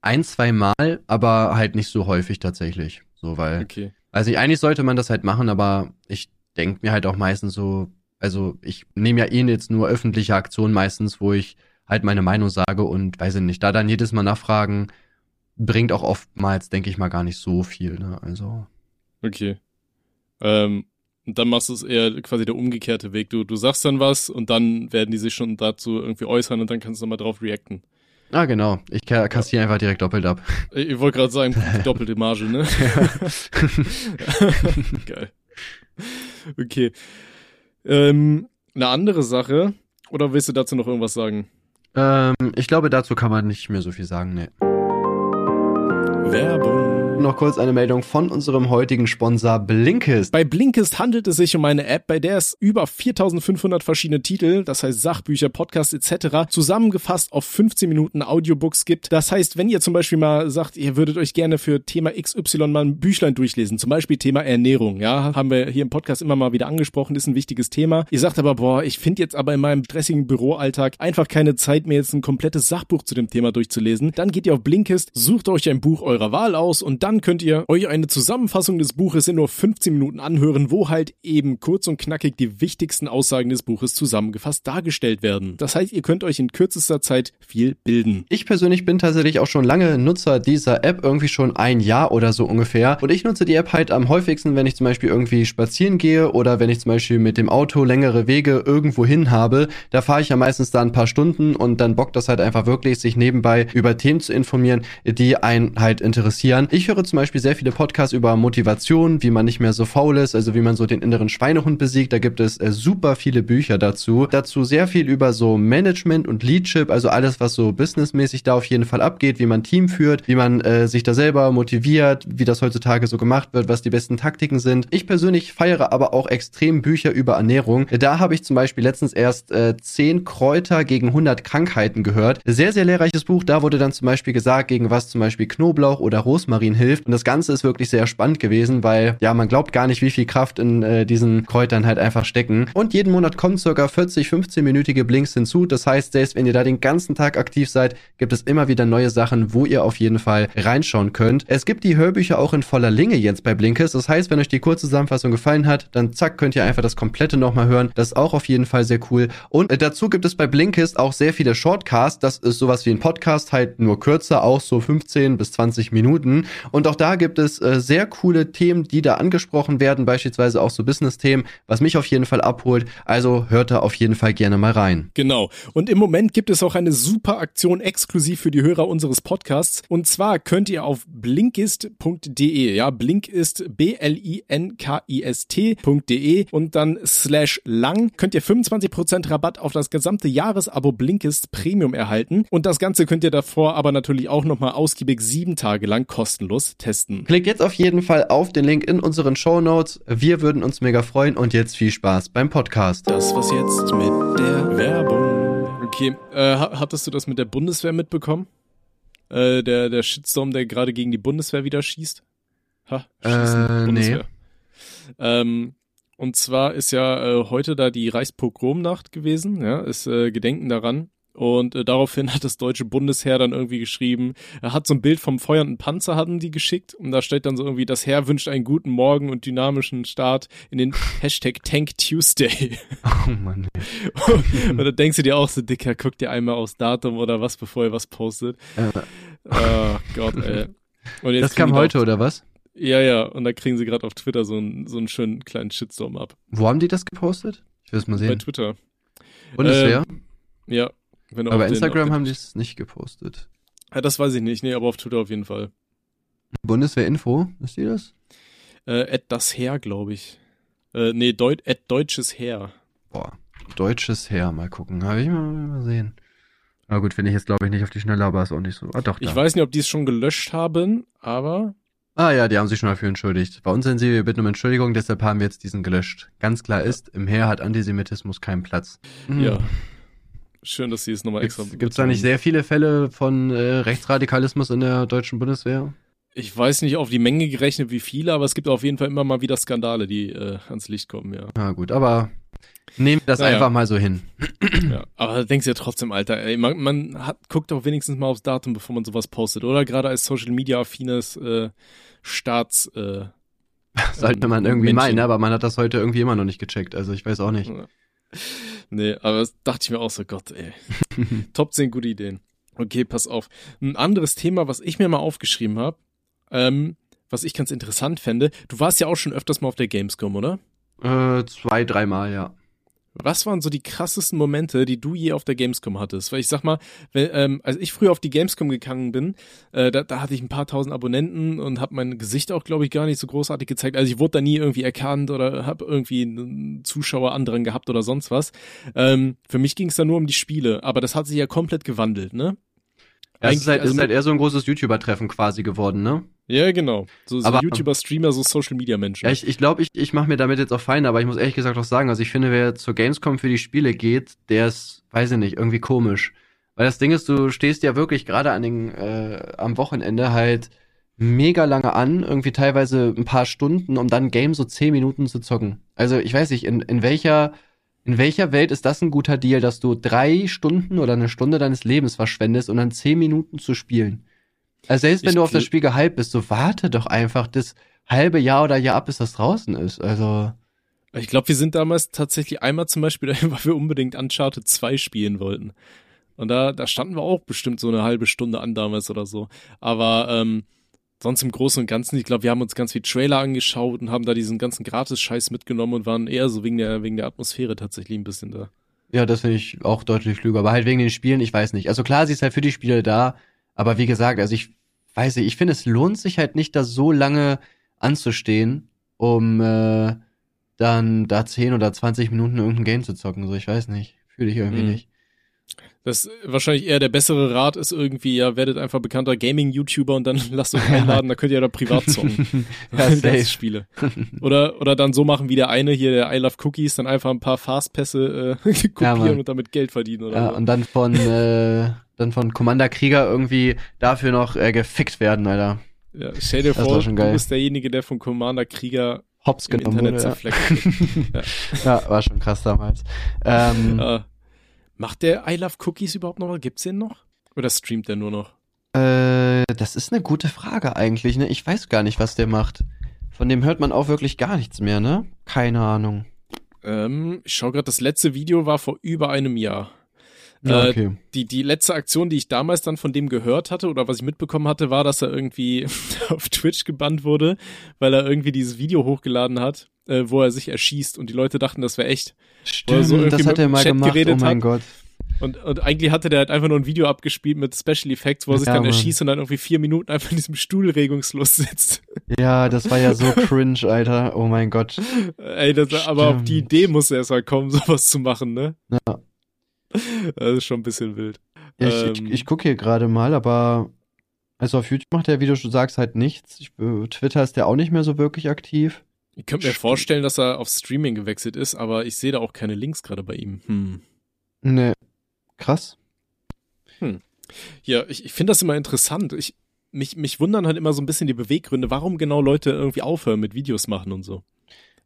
ein, zwei Mal, aber halt nicht so häufig tatsächlich. So, weil. Okay. Also eigentlich sollte man das halt machen, aber ich denke mir halt auch meistens so, also ich nehme ja eh jetzt nur öffentliche Aktionen meistens, wo ich halt meine Meinung sage und weiß ich nicht, da dann jedes Mal nachfragen, bringt auch oftmals, denke ich mal, gar nicht so viel. Ne? Also. Okay. Ähm, und dann machst du es eher quasi der umgekehrte Weg. Du, du sagst dann was und dann werden die sich schon dazu irgendwie äußern und dann kannst du nochmal drauf reacten. Ah, genau. Ich kassiere ja. einfach direkt doppelt ab. Ich, ich wollte gerade sagen, doppelte Marge, ne? Geil. Okay. Ähm, eine andere Sache. Oder willst du dazu noch irgendwas sagen? Ähm, ich glaube, dazu kann man nicht mehr so viel sagen, ne. Werbung. Noch kurz eine Meldung von unserem heutigen Sponsor Blinkist. Bei Blinkist handelt es sich um eine App, bei der es über 4500 verschiedene Titel, das heißt Sachbücher, Podcasts etc., zusammengefasst auf 15 Minuten Audiobooks gibt. Das heißt, wenn ihr zum Beispiel mal sagt, ihr würdet euch gerne für Thema XY mal ein Büchlein durchlesen, zum Beispiel Thema Ernährung, ja, haben wir hier im Podcast immer mal wieder angesprochen, ist ein wichtiges Thema. Ihr sagt aber, boah, ich finde jetzt aber in meinem stressigen Büroalltag einfach keine Zeit mehr, jetzt ein komplettes Sachbuch zu dem Thema durchzulesen, dann geht ihr auf Blinkist, sucht euch ein Buch eurer Wahl aus und dann könnt ihr euch eine Zusammenfassung des Buches in nur 15 Minuten anhören, wo halt eben kurz und knackig die wichtigsten Aussagen des Buches zusammengefasst dargestellt werden. Das heißt, ihr könnt euch in kürzester Zeit viel bilden. Ich persönlich bin tatsächlich auch schon lange Nutzer dieser App, irgendwie schon ein Jahr oder so ungefähr. Und ich nutze die App halt am häufigsten, wenn ich zum Beispiel irgendwie spazieren gehe oder wenn ich zum Beispiel mit dem Auto längere Wege irgendwo hin habe. Da fahre ich ja meistens da ein paar Stunden und dann bockt das halt einfach wirklich, sich nebenbei über Themen zu informieren, die einen halt interessieren. Ich höre zum Beispiel sehr viele Podcasts über Motivation, wie man nicht mehr so faul ist, also wie man so den inneren Schweinehund besiegt. Da gibt es äh, super viele Bücher dazu. Dazu sehr viel über so Management und Leadership, also alles, was so businessmäßig da auf jeden Fall abgeht, wie man Team führt, wie man äh, sich da selber motiviert, wie das heutzutage so gemacht wird, was die besten Taktiken sind. Ich persönlich feiere aber auch extrem Bücher über Ernährung. Da habe ich zum Beispiel letztens erst äh, 10 Kräuter gegen 100 Krankheiten gehört. Sehr, sehr lehrreiches Buch. Da wurde dann zum Beispiel gesagt, gegen was zum Beispiel Knoblauch oder Rosmarin hilft. Und das Ganze ist wirklich sehr spannend gewesen, weil ja, man glaubt gar nicht, wie viel Kraft in äh, diesen Kräutern halt einfach stecken. Und jeden Monat kommen circa 40, 15-minütige Blinks hinzu. Das heißt, selbst wenn ihr da den ganzen Tag aktiv seid, gibt es immer wieder neue Sachen, wo ihr auf jeden Fall reinschauen könnt. Es gibt die Hörbücher auch in voller Länge jetzt bei Blinkes. Das heißt, wenn euch die kurze Zusammenfassung gefallen hat, dann zack, könnt ihr einfach das komplette nochmal hören. Das ist auch auf jeden Fall sehr cool. Und äh, dazu gibt es bei Blinkist auch sehr viele Shortcasts. Das ist sowas wie ein Podcast, halt nur kürzer, auch so 15 bis 20 Minuten. Auch da gibt es äh, sehr coole Themen, die da angesprochen werden, beispielsweise auch so Business-Themen, was mich auf jeden Fall abholt. Also hört da auf jeden Fall gerne mal rein. Genau. Und im Moment gibt es auch eine super Aktion exklusiv für die Hörer unseres Podcasts. Und zwar könnt ihr auf blinkist.de, ja, Blink ist B-L-I-N-K-I-S-T.de und dann slash lang könnt ihr 25% Rabatt auf das gesamte Jahresabo Blinkist Premium erhalten. Und das Ganze könnt ihr davor aber natürlich auch nochmal ausgiebig sieben Tage lang kostenlos testen. Klickt jetzt auf jeden Fall auf den Link in unseren Show Notes. Wir würden uns mega freuen und jetzt viel Spaß beim Podcast. Das was jetzt mit der Werbung. Okay, äh, hattest du das mit der Bundeswehr mitbekommen? Äh, der, der Shitstorm, der gerade gegen die Bundeswehr wieder schießt? Ha, schießen, äh, Bundeswehr. Nee. Ähm, und zwar ist ja äh, heute da die Reichspogromnacht gewesen, ja, ist äh, Gedenken daran. Und äh, daraufhin hat das deutsche Bundesheer dann irgendwie geschrieben, er hat so ein Bild vom feuernden Panzer hatten die geschickt und da steht dann so irgendwie, das Heer wünscht einen guten Morgen und dynamischen Start in den Hashtag Tank Tuesday. Oh Mann. und da denkst du dir auch so, Dicker, guck dir einmal aufs Datum oder was, bevor ihr was postet. Ja. Oh Gott, ey. das kam heute, oder was? Ja, ja, und da kriegen sie gerade auf Twitter so einen, so einen schönen kleinen Shitstorm ab. Wo haben die das gepostet? Ich will es mal sehen. Bei Twitter. Bundeswehr? Ähm, ja. Wenn aber Instagram den, haben die es nicht gepostet. Ja, das weiß ich nicht. Nee, aber auf Twitter auf jeden Fall. Bundeswehr-Info, ist die das? Äh, das Heer, glaube ich. Äh, nee, Deut at deutsches Heer. Boah, deutsches Heer, mal gucken. Habe ich mal, mal sehen. Na gut, finde ich jetzt glaube ich nicht auf die Schnelle, aber ist auch nicht so. Ah, doch, da. Ich weiß nicht, ob die es schon gelöscht haben, aber. Ah ja, die haben sich schon dafür entschuldigt. Bei uns sind sie, wir bitten um Entschuldigung, deshalb haben wir jetzt diesen gelöscht. Ganz klar ist, im Heer hat Antisemitismus keinen Platz. Mhm. Ja. Schön, dass Sie es nochmal extra Gibt es da nicht sehr viele Fälle von äh, Rechtsradikalismus in der deutschen Bundeswehr? Ich weiß nicht auf die Menge gerechnet, wie viele, aber es gibt auf jeden Fall immer mal wieder Skandale, die äh, ans Licht kommen, ja. Na gut, aber nehmen das naja. einfach mal so hin. Ja, aber denkst du ja trotzdem, Alter, ey, man, man hat, guckt doch wenigstens mal aufs Datum, bevor man sowas postet, oder? Gerade als Social Media affines äh, Staats äh, Sollte man irgendwie Menschen. meinen, aber man hat das heute irgendwie immer noch nicht gecheckt, also ich weiß auch nicht. Ja. Nee, aber das dachte ich mir auch so, Gott, ey. Top 10 gute Ideen. Okay, pass auf. Ein anderes Thema, was ich mir mal aufgeschrieben habe, ähm, was ich ganz interessant fände. Du warst ja auch schon öfters mal auf der Gamescom, oder? Äh, zwei, dreimal, ja. Was waren so die krassesten Momente, die du je auf der Gamescom hattest? Weil ich sag mal, wenn, ähm, als ich früher auf die Gamescom gegangen bin, äh, da, da hatte ich ein paar tausend Abonnenten und habe mein Gesicht auch, glaube ich, gar nicht so großartig gezeigt. Also ich wurde da nie irgendwie erkannt oder habe irgendwie einen Zuschauer anderen gehabt oder sonst was. Ähm, für mich ging es da nur um die Spiele, aber das hat sich ja komplett gewandelt, ne? Ja, es ist halt, also ist halt eher so ein großes YouTuber-Treffen quasi geworden, ne? Ja, genau. So, so Aber- YouTuber, Streamer, so Social Media Menschen. Ja, ich ich, glaube, ich, ich mache mir damit jetzt auch Feinde, aber ich muss ehrlich gesagt auch sagen, also ich finde, wer zur Gamescom für die Spiele geht, der ist, weiß ich nicht, irgendwie komisch. Weil das Ding ist, du stehst ja wirklich gerade an den, äh, am Wochenende halt mega lange an, irgendwie teilweise ein paar Stunden, um dann Game so zehn Minuten zu zocken. Also ich weiß nicht, in, in welcher, in welcher Welt ist das ein guter Deal, dass du drei Stunden oder eine Stunde deines Lebens verschwendest, um dann zehn Minuten zu spielen? Also selbst wenn Ich du auf das Spiel gehypt bist, so warte doch einfach das halbe Jahr oder Jahr ab, bis das draußen ist. Also, Ich glaube, wir sind damals tatsächlich einmal zum Beispiel dahin, weil wir unbedingt Uncharted 2 spielen wollten. Und da, da standen wir auch bestimmt so eine halbe Stunde an damals oder so. Aber ähm, sonst im Großen und Ganzen, ich glaube, wir haben uns ganz viel Trailer angeschaut und haben da diesen ganzen Gratis-Scheiß mitgenommen und waren eher so wegen der, wegen der Atmosphäre tatsächlich ein bisschen da. ja, das finde ich auch deutlich klüger. Aber halt wegen den Spielen, ich weiß nicht. Also klar, sie ist halt für die Spiele da, aber wie gesagt, also ich weiß nicht, ich finde, es lohnt sich halt nicht, da so lange anzustehen, um äh, dann da 10 oder 20 Minuten irgendein Game zu zocken. So, ich weiß nicht. Fühle ich irgendwie Mhm. nicht. Das wahrscheinlich eher der bessere Rat ist irgendwie, ja, werdet einfach bekannter Gaming-YouTuber und dann lasst euch einladen, da könnt ihr da privat zocken. ja, safe. Spiele. Oder, oder dann so machen wie der eine hier, der I Love Cookies, dann einfach ein paar Fastpässe äh, kopieren Mann. und damit Geld verdienen oder Ja, so. und dann von, äh, dann von Commander Krieger irgendwie dafür noch äh, gefickt werden, Alter. Ja, stell dir Das vor, du bist derjenige, der von Commander Krieger Hops im genommen Internet wurde. zerfleckt wird. Ja. ja, war schon krass damals. Ähm, Äh, macht der I Love Cookies überhaupt noch? Gibt's den noch? Oder streamt der nur noch? Äh, das ist eine gute Frage eigentlich, ne? Ich weiß gar nicht, was der macht. Von dem hört man auch wirklich gar nichts mehr, ne? Keine Ahnung. Ähm, ich schau gerade, das letzte Video war vor über einem Jahr. Ja, Äh, okay. Die, die letzte Aktion, die ich damals dann von dem gehört hatte oder was ich mitbekommen hatte, war, dass er irgendwie auf Twitch gebannt wurde, weil er irgendwie dieses Video hochgeladen hat, äh, wo er sich erschießt und die Leute dachten, das wäre echt. Stimmt, so das hat er mal Chat gemacht, oh mein hat. Gott. Und, und eigentlich hatte der halt einfach nur ein Video abgespielt mit Special Effects, wo er sich Ja, dann Mann. erschießt und dann irgendwie vier Minuten einfach in diesem Stuhl regungslos sitzt. Ja, das war ja so cringe, Alter. Oh mein Gott. Ey, das, aber auf die. Idee muss er erst mal kommen, sowas zu machen, ne? Ja. Das ist schon ein bisschen wild. Ja, ich, Ähm. ich, ich gucke hier gerade mal, aber also auf YouTube macht er, wie du schon sagst, halt nichts. Ich, äh, Twitter ist der auch nicht mehr so wirklich aktiv. Ich könnte mir vorstellen, dass er auf Streaming gewechselt ist, aber ich sehe da auch keine Links gerade bei ihm. Hm. Ne. Krass. Ja, ich, ich finde das immer interessant. Ich, mich, mich wundern halt immer so ein bisschen die Beweggründe, warum genau Leute irgendwie aufhören mit Videos machen und so.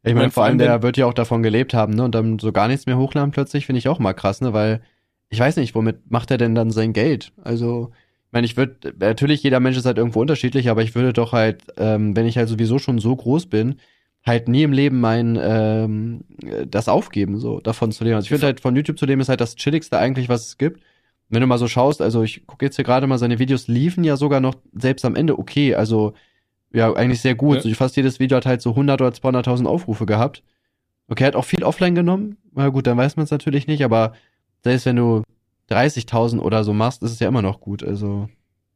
Ich mein, meine, vor allem, der wird ja auch davon gelebt haben, ne? Und dann so gar nichts mehr hochladen plötzlich, finde ich auch mal krass, ne? Weil ich weiß nicht, womit macht er denn dann sein Geld? Also, ich meine, ich würde, natürlich, jeder Mensch ist halt irgendwo unterschiedlich, aber ich würde doch halt, ähm, wenn ich halt sowieso schon so groß bin, halt nie im Leben mein, ähm, äh, das aufgeben, so davon zu leben. Also ich finde halt, von YouTube zu leben ist halt das Chilligste eigentlich, was es gibt. Wenn du mal so schaust, also ich gucke jetzt hier gerade mal, seine Videos liefen ja sogar noch selbst am Ende okay, also ja, eigentlich sehr gut. Ja. So, fast jedes Video hat halt so 100 oder 200.000 Aufrufe gehabt. Okay, hat auch viel offline genommen. Na gut, dann weiß man es natürlich nicht, aber selbst wenn du 30.000 oder so machst, ist es ja immer noch gut. Also,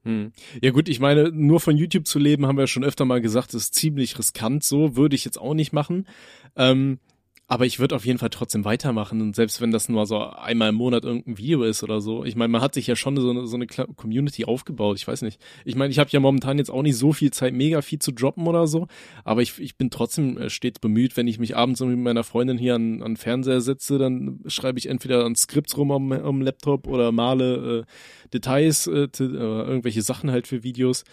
Hm. Ja gut, ich meine, nur von YouTube zu leben, haben wir schon öfter mal gesagt, ist ziemlich riskant. So würde ich jetzt auch nicht machen. Ähm, aber ich würde auf jeden Fall trotzdem weitermachen. Und selbst wenn das nur so einmal im Monat irgendein Video ist oder so. Ich meine, man hat sich ja schon so eine, so eine Community aufgebaut. Ich weiß nicht. Ich meine, ich habe ja momentan jetzt auch nicht so viel Zeit, mega viel zu droppen oder so. Aber ich, ich bin trotzdem äh, stets bemüht, wenn ich mich abends mit meiner Freundin hier an, an Fernseher setze, dann schreibe ich entweder an Skripts rum am, am Laptop oder male äh, Details, äh, äh, irgendwelche Sachen halt für Videos.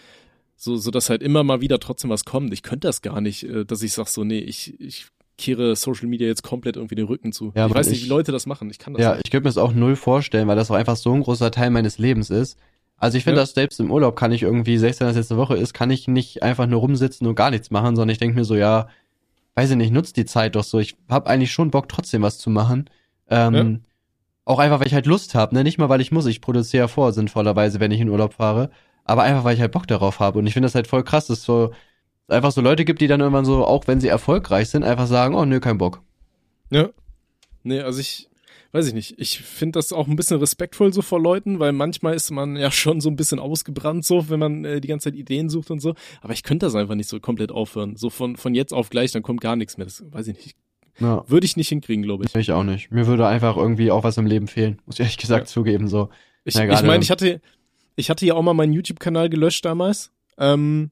So, so dass halt immer mal wieder trotzdem was kommt. Ich könnte das gar nicht, äh, dass ich sag so, nee, ich, ich kehre Social Media jetzt komplett irgendwie den Rücken zu. Ja, ich weiß nicht, ich- wie Leute das machen. Ich kann das ja, nicht. ich könnte mir das auch null vorstellen, weil das auch einfach so ein großer Teil meines Lebens ist. Also ich finde, Ja. dass selbst im Urlaub kann ich irgendwie, selbst wenn das jetzt eine Woche ist, kann ich nicht einfach nur rumsitzen und gar nichts machen, sondern ich denke mir so, ja, weiß ich nicht, nutzt die Zeit doch so. Ich habe eigentlich schon Bock, trotzdem was zu machen. Ähm, Ja. Auch einfach, weil ich halt Lust habe, ne? Nicht mal, weil ich muss. Ich produziere vor, sinnvollerweise, wenn ich in Urlaub fahre. Aber einfach, weil ich halt Bock darauf habe. Und ich finde das halt voll krass, dass so es einfach so Leute gibt, die dann irgendwann so, auch wenn sie erfolgreich sind, einfach sagen, oh nö, kein Bock. Ja. Nee, also ich, weiß ich nicht. Ich finde das auch ein bisschen respektvoll so vor Leuten, weil manchmal ist man ja schon so ein bisschen ausgebrannt so, wenn man äh, die ganze Zeit Ideen sucht und so. Aber ich könnte das einfach nicht so komplett aufhören. So von, von jetzt auf gleich, dann kommt gar nichts mehr. Das weiß ich nicht. Ja. Würde ich nicht hinkriegen, glaube ich. Ich auch nicht. Mir würde einfach irgendwie auch was im Leben fehlen. Muss ich ehrlich gesagt Ja. zugeben, so. Ich, Ja, ich meine, ich hatte, ich hatte ja auch mal meinen YouTube-Kanal gelöscht damals. Ähm,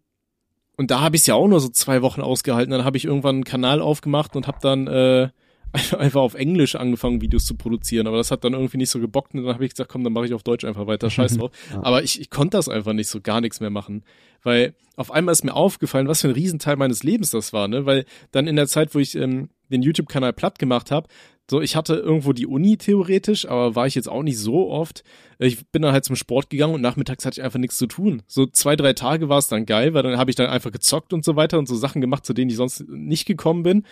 und da habe ich es ja auch nur so zwei Wochen ausgehalten. Dann habe ich irgendwann einen Kanal aufgemacht und habe dann äh, einfach auf Englisch angefangen, Videos zu produzieren. Aber das hat dann irgendwie nicht so gebockt. Und dann habe ich gesagt, komm, dann mache ich auf Deutsch einfach weiter. Scheiß drauf. ja. Aber ich, ich konnte das einfach nicht so gar nichts mehr machen. Weil auf einmal ist mir aufgefallen, was für ein Riesenteil meines Lebens das war. Ne? Weil dann in der Zeit, wo ich ähm, den YouTube-Kanal platt gemacht habe, so, ich hatte irgendwo die Uni theoretisch, aber war ich jetzt auch nicht so oft. Ich bin dann halt zum Sport gegangen und nachmittags hatte ich einfach nichts zu tun. So zwei, drei Tage war es dann geil, weil dann habe ich dann einfach gezockt und so weiter und so Sachen gemacht, zu denen ich sonst nicht gekommen bin.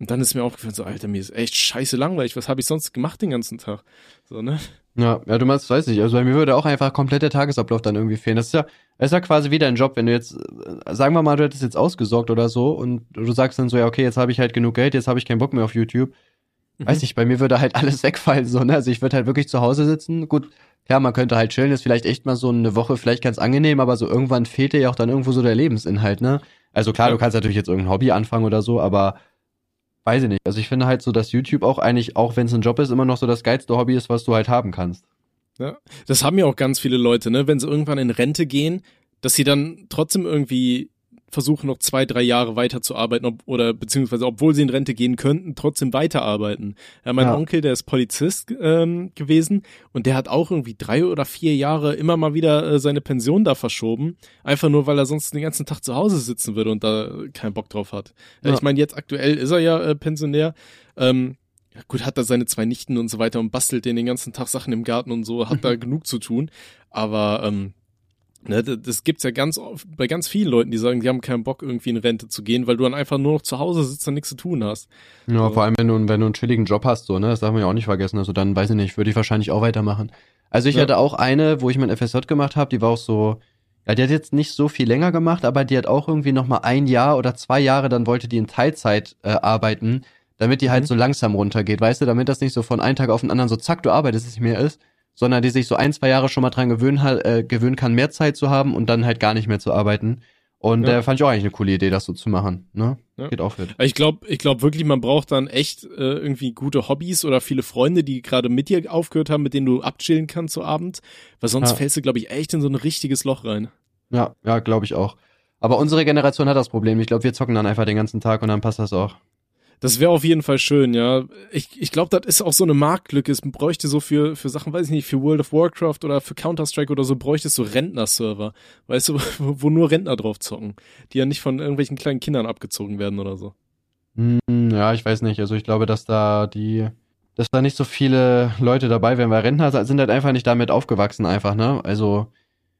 Und dann ist mir aufgefallen, so, Alter, mir ist echt scheiße langweilig. Was habe ich sonst gemacht den ganzen Tag? So, ne? Ja, ja, du meinst, weiß nicht. Also bei mir würde auch einfach komplett der Tagesablauf dann irgendwie fehlen. Das ist ja, das ist ja quasi wieder ein Job, wenn du jetzt, äh, sagen wir mal, du hättest jetzt ausgesorgt oder so und du sagst dann so, ja, okay, jetzt habe ich halt genug Geld, jetzt habe ich keinen Bock mehr auf YouTube. Mhm. Weiß nicht, bei mir würde halt alles wegfallen, so, ne? Also ich würde halt wirklich zu Hause sitzen. Gut, klar, man könnte halt chillen, ist vielleicht echt mal so eine Woche vielleicht ganz angenehm, aber so irgendwann fehlt dir ja auch dann irgendwo so der Lebensinhalt, ne? Also klar, ja. du kannst natürlich jetzt irgendein Hobby anfangen oder so, aber weiß ich nicht. Also ich finde halt so, dass YouTube auch eigentlich, auch wenn es ein Job ist, immer noch so das geilste Hobby ist, was du halt haben kannst. Ja, das haben ja auch ganz viele Leute, ne? Wenn sie irgendwann in Rente gehen, dass sie dann trotzdem irgendwie versuchen noch zwei, drei Jahre weiterzuarbeiten ob, oder beziehungsweise obwohl sie in Rente gehen könnten, trotzdem weiterarbeiten. Ja, mein ja. Onkel, der ist Polizist ähm, gewesen und der hat auch irgendwie drei oder vier Jahre immer mal wieder äh, seine Pension da verschoben, einfach nur, weil er sonst den ganzen Tag zu Hause sitzen würde und da keinen Bock drauf hat. Ja. Ich meine, jetzt aktuell ist er ja äh, Pensionär. Ähm, ja, gut, hat er seine zwei Nichten und so weiter und bastelt den den ganzen Tag Sachen im Garten und so, hat da genug zu tun. Aber ähm, Ne, das gibt's ja ganz oft bei ganz vielen Leuten, die sagen, die haben keinen Bock, irgendwie in Rente zu gehen, weil du dann einfach nur noch zu Hause sitzt und nichts zu tun hast. Ja, so. vor allem, wenn du, wenn du einen chilligen Job hast, so, ne, das darf man ja auch nicht vergessen. Also dann, weiß ich nicht, würde ich wahrscheinlich auch weitermachen. Also ich ja. hatte auch eine, wo ich mein FSJ gemacht habe, die war auch so, ja, die hat jetzt nicht so viel länger gemacht, aber die hat auch irgendwie noch mal ein Jahr oder zwei Jahre, dann wollte die in Teilzeit äh, arbeiten, damit die halt mhm. so langsam runtergeht, weißt du, damit das nicht so von einem Tag auf den anderen so zack, du arbeitest nicht mehr ist, sondern die sich so ein, zwei Jahre schon mal dran gewöhnen, äh, gewöhnen kann, mehr Zeit zu haben und dann halt gar nicht mehr zu arbeiten. Und ja. äh, fand ich auch eigentlich eine coole Idee, das so zu machen. Ne? Ja. Geht auch fit. Ich glaube, ich glaube wirklich, man braucht dann echt äh, irgendwie gute Hobbys oder viele Freunde, die gerade mit dir aufgehört haben, mit denen du abchillen kannst so Abend, weil sonst ja. fällst du, glaube ich, echt in so ein richtiges Loch rein. Ja, ja, glaube ich auch. Aber unsere Generation hat das Problem. Ich glaube, wir zocken dann einfach den ganzen Tag und dann passt das auch. Das wäre auf jeden Fall schön, ja. Ich, ich glaube, das ist auch so eine Marktlücke. Es bräuchte so für, für Sachen, weiß ich nicht, für World of Warcraft oder für Counter-Strike oder so, bräuchte es so Rentner-Server. Weißt du, wo, nur Rentner drauf zocken, die ja nicht von irgendwelchen kleinen Kindern abgezogen werden oder so. Hm, ja, ich weiß nicht. Also ich glaube, dass da die, dass da nicht so viele Leute dabei wären, weil Rentner sind halt einfach nicht damit aufgewachsen, einfach, ne? Also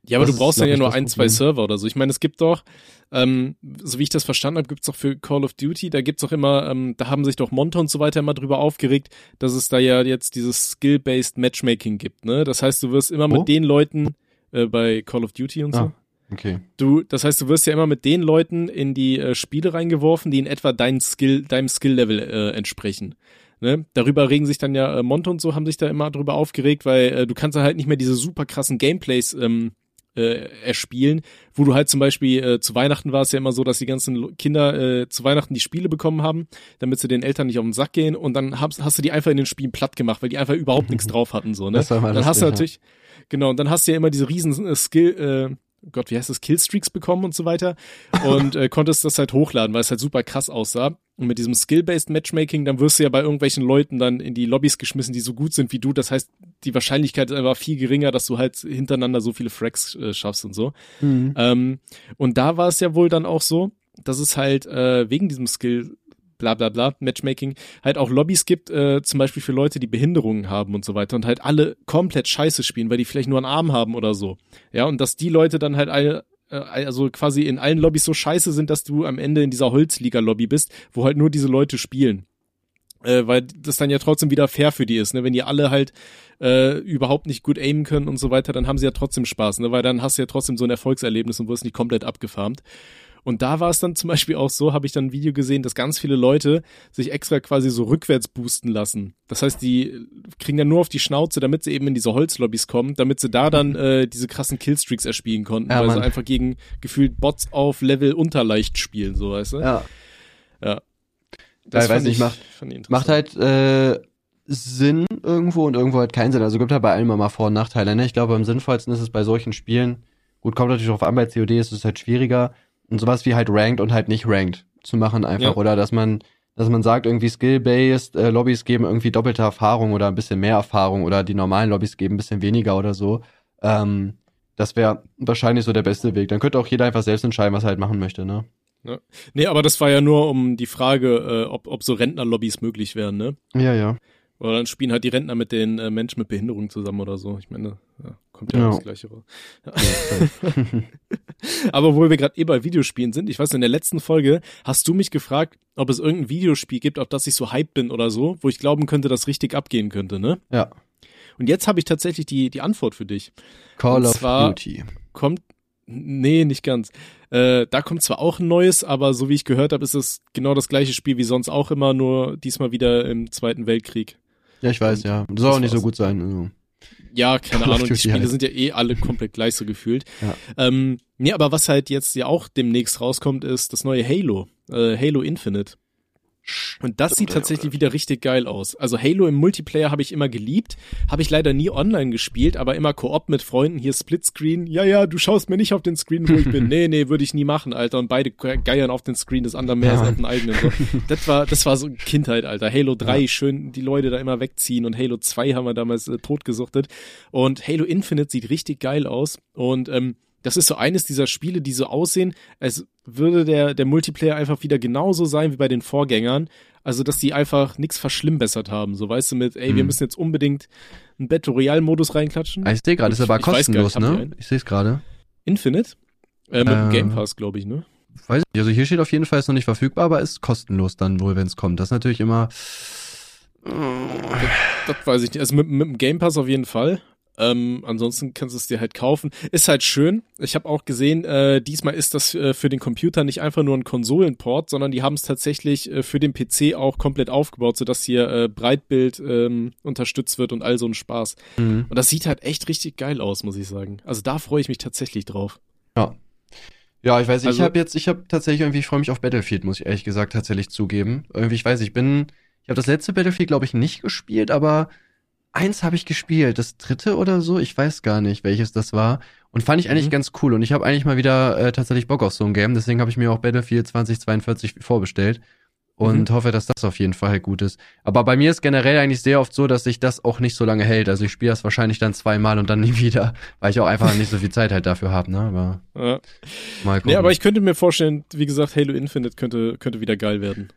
ja, aber du brauchst dann ja nur ein, zwei Server oder so. Ich meine, es gibt doch, ähm, so wie ich das verstanden habe, gibt's doch für Call of Duty, da gibt's doch immer, ähm, da haben sich doch Monte und so weiter immer drüber aufgeregt, dass es da ja jetzt dieses Skill-Based Matchmaking gibt, ne? Das heißt, du wirst immer oh? mit den Leuten äh, bei Call of Duty und so. Ah, okay. Du, das heißt, du wirst ja immer mit den Leuten in die äh, Spiele reingeworfen, die in etwa dein Skill, deinem Skill-Level äh, entsprechen. Ne? Darüber regen sich dann ja äh, Monte und so haben sich da immer drüber aufgeregt, weil äh, du kannst halt nicht mehr diese super krassen Gameplays ähm, äh, erspielen, wo du halt zum Beispiel äh, zu Weihnachten war es ja immer so, dass die ganzen Kinder äh, zu Weihnachten die Spiele bekommen haben, damit sie den Eltern nicht auf den Sack gehen und dann hast, hast du die einfach in den Spielen platt gemacht, weil die einfach überhaupt nichts drauf hatten so, ne? Das war mal dann hast du natürlich genau, und dann hast du ja immer diese riesen äh, Skill äh, Gott, wie heißt das, Killstreaks bekommen und so weiter und äh, konntest das halt hochladen, weil es halt super krass aussah. Und mit diesem Skill-Based Matchmaking, dann wirst du ja bei irgendwelchen Leuten dann in die Lobbys geschmissen, die so gut sind wie du. Das heißt, die Wahrscheinlichkeit ist einfach viel geringer, dass du halt hintereinander so viele Fracks äh, schaffst und so. Mhm. Ähm, und da war es ja wohl dann auch so, dass es halt äh, wegen diesem Skill bla bla bla, Matchmaking, halt auch Lobbys gibt, äh, zum Beispiel für Leute, die Behinderungen haben und so weiter und halt alle komplett scheiße spielen, weil die vielleicht nur einen Arm haben oder so. Ja, und dass die Leute dann halt alle äh, also quasi in allen Lobbys so scheiße sind, dass du am Ende in dieser Holzliga-Lobby bist, wo halt nur diese Leute spielen. Äh, weil das dann ja trotzdem wieder fair für die ist, ne? Wenn die alle halt äh, überhaupt nicht gut aimen können und so weiter, dann haben sie ja trotzdem Spaß, ne? Weil dann hast du ja trotzdem so ein Erfolgserlebnis und wirst nicht komplett abgefarmt. Und da war es dann zum Beispiel auch so, habe ich dann ein Video gesehen, dass ganz viele Leute sich extra quasi so rückwärts boosten lassen. Das heißt, die kriegen dann nur auf die Schnauze, damit sie eben in diese Holzlobbys kommen, damit sie da dann äh, diese krassen Killstreaks erspielen konnten, ja, weil Mann. sie einfach gegen gefühlt Bots auf Level unterleicht spielen, so weißt du? Ja. Ja. Das weiß nicht, macht, macht halt äh, Sinn irgendwo und irgendwo halt keinen Sinn. Also gibt halt bei allem immer Vor- und Nachteile. Ne? Ich glaube, am sinnvollsten ist es bei solchen Spielen, gut, kommt natürlich darauf an, bei COD ist es halt schwieriger, und sowas wie halt ranked und halt nicht ranked zu machen einfach. Ja. Oder dass man, dass man sagt, irgendwie Skill-based äh, Lobbys geben irgendwie doppelte Erfahrung oder ein bisschen mehr Erfahrung oder die normalen Lobbys geben ein bisschen weniger oder so. Ähm, das wäre wahrscheinlich so der beste Weg. Dann könnte auch jeder einfach selbst entscheiden, was er halt machen möchte, ne? Ja. Nee, aber das war ja nur um die Frage, äh, ob, ob so Rentnerlobbys möglich wären, ne? Ja, ja. Oder dann spielen halt die Rentner mit den äh, Menschen mit Behinderung zusammen oder so. Ich meine, ja, kommt ja, ja. das Gleiche raus. Ja. Aber wo wir gerade eh bei Videospielen sind, ich weiß, in der letzten Folge hast du mich gefragt, ob es irgendein Videospiel gibt, auf das ich so hyped bin oder so, wo ich glauben könnte, dass richtig abgehen könnte, ne? Ja. Und jetzt habe ich tatsächlich die, die Antwort für dich. Call Und of Duty. Kommt, nee, nicht ganz. Äh, da kommt zwar auch ein neues, aber so wie ich gehört habe, ist es genau das gleiche Spiel wie sonst auch immer, nur diesmal wieder im Zweiten Weltkrieg. Ja, ich weiß, ja. Soll auch nicht so gut sein. Also. Ja, keine Ahnung, die Spiele halt. sind ja eh alle komplett gleich so gefühlt. Ja. Ähm, nee, aber was halt jetzt ja auch demnächst rauskommt, ist das neue Halo, äh, Halo Infinite. Und das sieht tatsächlich wieder richtig geil aus. Also Halo im Multiplayer habe ich immer geliebt, habe ich leider nie online gespielt, aber immer Koop mit Freunden, hier Splitscreen. Ja, ja, du schaust mir nicht auf den Screen, wo ich bin. Nee, nee, würde ich nie machen, Alter. Und beide geiern auf den Screen des anderen mehr als auf den eigenen. So. Das war, das war so Kindheit, Alter. Halo 3, ja. schön die Leute da immer wegziehen und Halo 2 haben wir damals äh, totgesuchtet. Und Halo Infinite sieht richtig geil aus. Und ähm, das ist so eines dieser Spiele, die so aussehen, als würde der, der Multiplayer einfach wieder genauso sein wie bei den Vorgängern. Also, dass die einfach nichts verschlimmbessert haben. So, weißt du, mit, ey, hm. wir müssen jetzt unbedingt einen Battle Royale-Modus reinklatschen. Ah, ich sehe gerade, ist aber kostenlos, nicht, ne? Ich sehe es gerade. Infinite? Äh, mit äh, dem Game Pass, glaube ich, ne? Weiß ich. Also hier steht auf jeden Fall, ist noch nicht verfügbar, aber ist kostenlos dann wohl, wenn es kommt. Das ist natürlich immer. Das, das, weiß ich nicht. Also mit, mit dem Game Pass auf jeden Fall. Ähm, ansonsten kannst du es dir halt kaufen. Ist halt schön. Ich habe auch gesehen, äh, diesmal ist das äh, für den Computer nicht einfach nur ein Konsolenport, sondern die haben es tatsächlich äh, für den PC auch komplett aufgebaut, sodass hier äh, Breitbild ähm, unterstützt wird und all so ein Spaß. Mhm. Und das sieht halt echt richtig geil aus, muss ich sagen. Also da freue ich mich tatsächlich drauf. Ja. Ja, ich weiß, also, ich habe jetzt, ich habe tatsächlich irgendwie, ich freue mich auf Battlefield, muss ich ehrlich gesagt tatsächlich zugeben. Irgendwie, ich weiß, ich bin, ich habe das letzte Battlefield, glaube ich, nicht gespielt, aber eins habe ich gespielt, das dritte oder so, ich weiß gar nicht, welches das war. Und fand ich eigentlich mhm. ganz cool. Und ich habe eigentlich mal wieder äh, tatsächlich Bock auf so ein Game. Deswegen habe ich mir auch Battlefield 2042 vorbestellt. Und mhm. hoffe, dass das auf jeden Fall halt gut ist. Aber bei mir ist generell eigentlich sehr oft so, dass sich das auch nicht so lange hält. Also ich spiele das wahrscheinlich dann zweimal und dann nie wieder, weil ich auch einfach nicht so viel Zeit halt dafür habe, ne? Aber ja. mal gucken. Nee, aber ich könnte mir vorstellen, wie gesagt, Halo Infinite könnte, könnte wieder geil werden.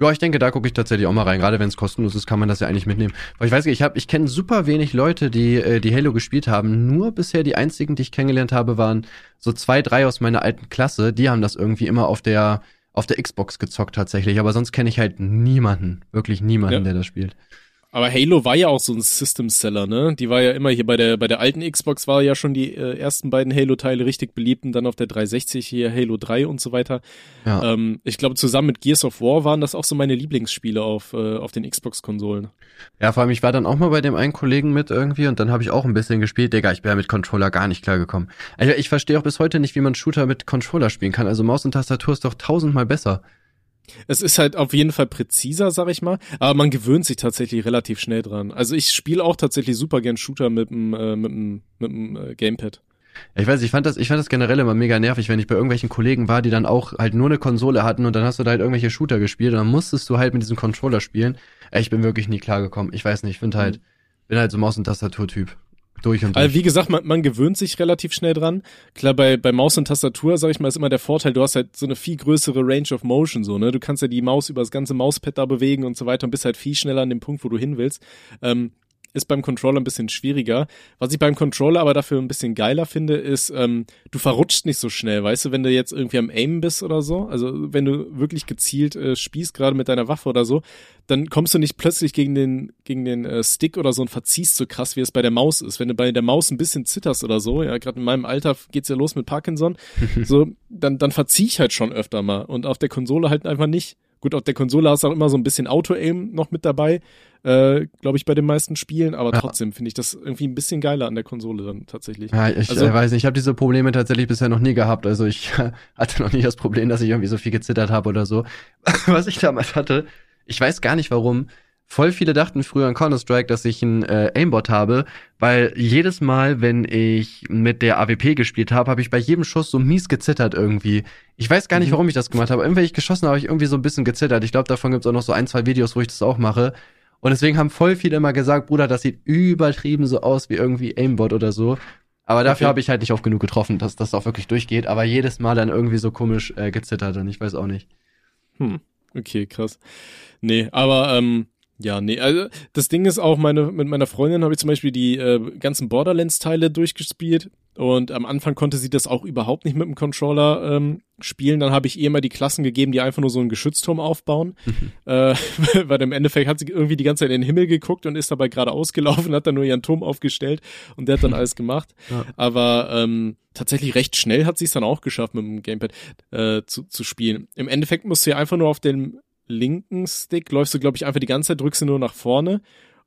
Ja, ich denke, da gucke ich tatsächlich auch mal rein. Gerade wenn es kostenlos ist, kann man das ja eigentlich mitnehmen. Weil ich weiß nicht, ich habe, ich kenne super wenig Leute, die äh, die Halo gespielt haben. Nur bisher die einzigen, die ich kennengelernt habe, waren so zwei, drei aus meiner alten Klasse. Die haben das irgendwie immer auf der auf der Xbox gezockt tatsächlich. Aber sonst kenne ich halt niemanden, wirklich niemanden, ja. der das spielt. Aber Halo war ja auch so ein System-Seller, ne? Die war ja immer hier bei der, bei der alten Xbox war ja schon die äh, ersten beiden Halo-Teile richtig beliebt und dann auf der 360 hier Halo 3 und so weiter. Ja. Ähm, ich glaube, zusammen mit Gears of War waren das auch so meine Lieblingsspiele auf, äh, auf den Xbox-Konsolen. Ja, vor allem, ich war dann auch mal bei dem einen Kollegen mit irgendwie und dann habe ich auch ein bisschen gespielt. Digga, ich bin ja mit Controller gar nicht klargekommen. Also ich verstehe auch bis heute nicht, wie man Shooter mit Controller spielen kann. Also Maus und Tastatur ist doch tausendmal besser. Es ist halt auf jeden Fall präziser, sag ich mal, aber man gewöhnt sich tatsächlich relativ schnell dran. Also ich spiele auch tatsächlich super gern Shooter mit dem äh, mit dem, mit dem äh, Gamepad. Ich weiß, ich fand das, ich fand das generell immer mega nervig, wenn ich bei irgendwelchen Kollegen war, die dann auch halt nur eine Konsole hatten und dann hast du da halt irgendwelche Shooter gespielt und dann musstest du halt mit diesem Controller spielen. Ich bin wirklich nie klargekommen. Ich weiß nicht, ich finde halt, mhm. bin halt so Maus- und Tastaturtyp. Durch und durch. Also wie gesagt, man, man gewöhnt sich relativ schnell dran. Klar, bei, bei Maus und Tastatur, sag ich mal, ist immer der Vorteil, du hast halt so eine viel größere Range of Motion, so, ne? Du kannst ja die Maus über das ganze Mauspad da bewegen und so weiter und bist halt viel schneller an dem Punkt, wo du hin willst. Ähm, ist beim Controller ein bisschen schwieriger. Was ich beim Controller aber dafür ein bisschen geiler finde, ist, ähm, du verrutschst nicht so schnell, weißt du, wenn du jetzt irgendwie am Aim bist oder so, also wenn du wirklich gezielt äh, spießt, gerade mit deiner Waffe oder so, dann kommst du nicht plötzlich gegen den, gegen den äh, Stick oder so und verziehst so krass, wie es bei der Maus ist. Wenn du bei der Maus ein bisschen zitterst oder so, ja, gerade in meinem Alter geht's ja los mit Parkinson, so, dann, dann verzieh ich halt schon öfter mal und auf der Konsole halt einfach nicht. Gut, auf der Konsole hast du auch immer so ein bisschen Auto-Aim noch mit dabei, äh, glaube ich, bei den meisten Spielen, aber ja. trotzdem finde ich das irgendwie ein bisschen geiler an der Konsole dann tatsächlich. Ja, ich also, äh, weiß nicht, ich habe diese Probleme tatsächlich bisher noch nie gehabt. Also ich hatte noch nie das Problem, dass ich irgendwie so viel gezittert habe oder so. Was ich damals hatte, ich weiß gar nicht warum, voll viele dachten früher an Counter-Strike, dass ich ein äh, Aimbot habe, weil jedes Mal, wenn ich mit der AWP gespielt habe, habe ich bei jedem Schuss so mies gezittert irgendwie. Ich weiß gar nicht, Mhm. warum ich das gemacht habe. Irgendwie, wenn ich geschossen habe, habe ich irgendwie so ein bisschen gezittert. Ich glaube, davon gibt's auch noch so ein, zwei Videos, wo ich das auch mache. Und deswegen haben voll viele immer gesagt, Bruder, das sieht übertrieben so aus wie irgendwie Aimbot oder so. Aber dafür Okay. habe ich halt nicht oft genug getroffen, dass das auch wirklich durchgeht. Aber jedes Mal dann irgendwie so komisch äh, gezittert und ich weiß auch nicht. Hm. Okay, krass. Nee, aber ähm, ja, nee, also das Ding ist auch, meine, mit meiner Freundin habe ich zum Beispiel die äh, ganzen Borderlands-Teile durchgespielt und am Anfang konnte sie das auch überhaupt nicht mit dem Controller ähm, spielen. Dann habe ich ihr mal die Klassen gegeben, die einfach nur so einen Geschützturm aufbauen. äh, weil im Endeffekt hat sie irgendwie die ganze Zeit in den Himmel geguckt und ist dabei gerade ausgelaufen, hat dann nur ihren Turm aufgestellt und der hat dann alles gemacht. Ja. Aber ähm, tatsächlich recht schnell hat sie es dann auch geschafft, mit dem Gamepad äh, zu, zu spielen. Im Endeffekt musst du ja einfach nur auf dem linken Stick läufst du, glaube ich, einfach die ganze Zeit, drückst du nur nach vorne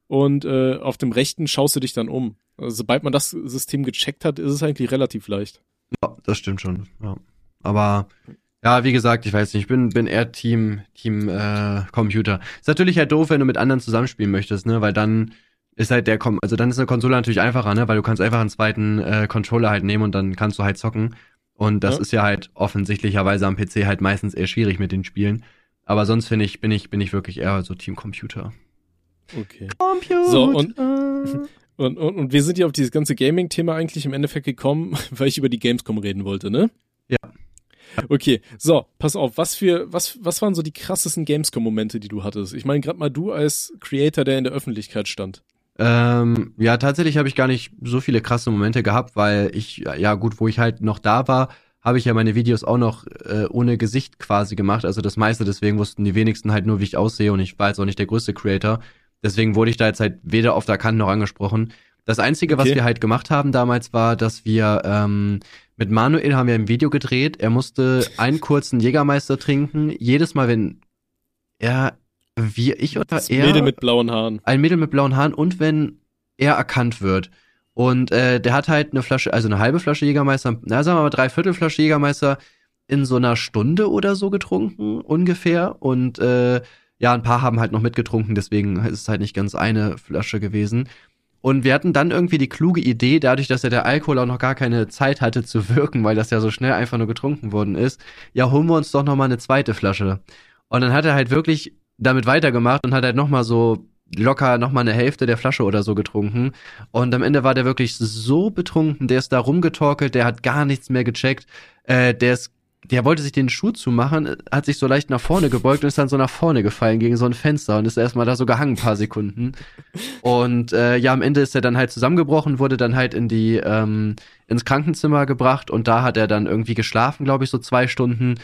und äh, auf dem rechten schaust du dich dann um. Also, sobald man das System gecheckt hat, ist es eigentlich relativ leicht. Ja, das stimmt schon. Ja. Aber ja, wie gesagt, ich weiß nicht, ich bin, bin eher Team, Team äh, Computer. Ist natürlich halt doof, wenn du mit anderen zusammenspielen möchtest, ne? Weil dann ist halt der Kom also dann ist eine Konsole natürlich einfacher, ne? Weil du kannst einfach einen zweiten äh, Controller halt nehmen und dann kannst du halt zocken. Und das Ja. ist ja halt offensichtlicherweise am PC halt meistens eher schwierig mit den Spielen. Aber sonst finde ich, bin ich, bin ich wirklich eher so Team Computer. Okay. Computer. So, und- Und, und, und wir sind ja auf dieses ganze Gaming-Thema eigentlich im Endeffekt gekommen, weil ich über die Gamescom reden wollte, ne? Ja. Okay, so, pass auf, was für, was, was waren so die krassesten Gamescom-Momente, die du hattest? Ich meine, gerade mal du als Creator, der in der Öffentlichkeit stand. Ähm, ja, tatsächlich habe ich gar nicht so viele krasse Momente gehabt, weil ich, ja gut, wo ich halt noch da war, habe ich ja meine Videos auch noch äh, ohne Gesicht quasi gemacht. Also das meiste, deswegen wussten die wenigsten halt nur, wie ich aussehe und ich war jetzt auch nicht der größte Creator. Deswegen wurde ich da jetzt halt weder auf der Kante noch angesprochen. Das Einzige, was Okay. wir halt gemacht haben damals, war, dass wir ähm, mit Manuel haben wir ein Video gedreht. Er musste einen kurzen Jägermeister trinken. Jedes Mal, wenn er, wir, ich oder Das er Mädel mit blauen Haaren. ein Mädel mit blauen Haaren und wenn er erkannt wird. Und äh, der hat halt eine Flasche, also eine halbe Flasche Jägermeister, na sagen wir mal dreiviertel Flasche Jägermeister in so einer Stunde oder so getrunken, ungefähr. Und äh, ja, ein paar haben halt noch mitgetrunken, deswegen ist es halt nicht ganz eine Flasche gewesen. Und wir hatten dann irgendwie die kluge Idee, dadurch, dass ja der Alkohol auch noch gar keine Zeit hatte zu wirken, weil das ja so schnell einfach nur getrunken worden ist, ja, holen wir uns doch noch mal eine zweite Flasche. Und dann hat er halt wirklich damit weitergemacht und hat halt noch mal so locker noch mal eine Hälfte der Flasche oder so getrunken. Und am Ende war der wirklich so betrunken, der ist da rumgetorkelt, der hat gar nichts mehr gecheckt. Äh, der ist der wollte sich den Schuh zumachen, hat sich so leicht nach vorne gebeugt und ist dann so nach vorne gefallen gegen so ein Fenster und ist erstmal da so gehangen ein paar Sekunden. Und äh, ja, am Ende ist er dann halt zusammengebrochen, wurde dann halt in die ähm, ins Krankenzimmer gebracht und da hat er dann irgendwie geschlafen, glaube ich, so zwei Stunden.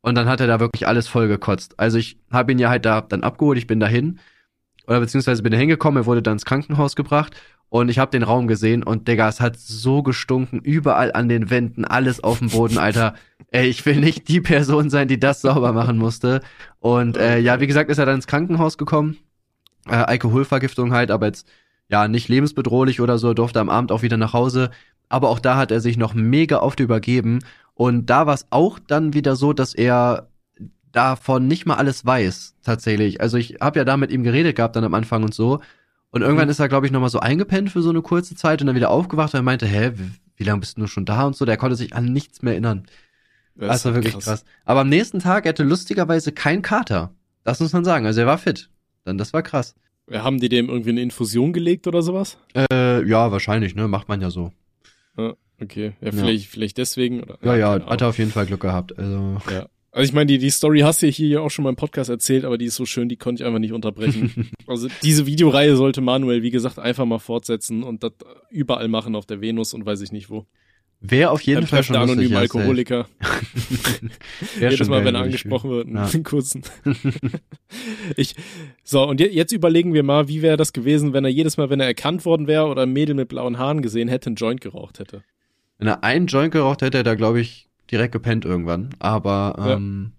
Und dann hat er da wirklich alles voll gekotzt. Also ich habe ihn ja halt da dann abgeholt, ich bin dahin oder beziehungsweise bin da hingekommen, er wurde dann ins Krankenhaus gebracht und ich habe den Raum gesehen und Digga, es hat so gestunken, überall an den Wänden, alles auf dem Boden, Alter. Ey, ich will nicht die Person sein, die das sauber machen musste. Und äh, ja, wie gesagt, ist er dann ins Krankenhaus gekommen. Äh, Alkoholvergiftung halt, aber jetzt ja nicht lebensbedrohlich oder so, durfte am Abend auch wieder nach Hause. Aber auch da hat er sich noch mega oft übergeben. Und da war es auch dann wieder so, dass er davon nicht mal alles weiß, tatsächlich. Also ich habe ja da mit ihm geredet gehabt dann am Anfang und so. Und irgendwann Mhm. ist er, glaube ich, nochmal so eingepennt für so eine kurze Zeit und dann wieder aufgewacht und er meinte, hä, wie, wie lange bist du nur schon da und so? Der konnte sich an nichts mehr erinnern. Das, war wirklich krass. Aber am nächsten Tag er hatte lustigerweise kein Kater. Das muss man sagen. Also er war fit. Dann das war krass. Haben die dem irgendwie eine Infusion gelegt oder sowas? Äh, ja, wahrscheinlich, ne? Macht man ja so. Okay, ja, vielleicht, vielleicht deswegen. Oder, Ja, ja, keine hat er auf jeden Fall Glück gehabt. Also. Ja. Also ich meine, die, die Story hast du ja hier ja auch schon mal im Podcast erzählt, aber die ist so schön, die konnte ich einfach nicht unterbrechen. also diese Videoreihe sollte Manuel, wie gesagt, einfach mal fortsetzen und das überall machen auf der Venus und weiß ich nicht wo. Wäre auf jeden Fall schon der lustig. anonymen ja, Alkoholiker. Jedes Mal, wenn er angesprochen wird, Ja. einen kurzen. ich, so, und je, jetzt überlegen wir mal, wie wäre das gewesen, wenn er jedes Mal, wenn er erkannt worden wäre oder ein Mädel mit blauen Haaren gesehen hätte, einen Joint geraucht hätte. Wenn er einen Joint geraucht hätte, hätte er, glaube ich, direkt gepennt irgendwann. Aber Ja. ähm,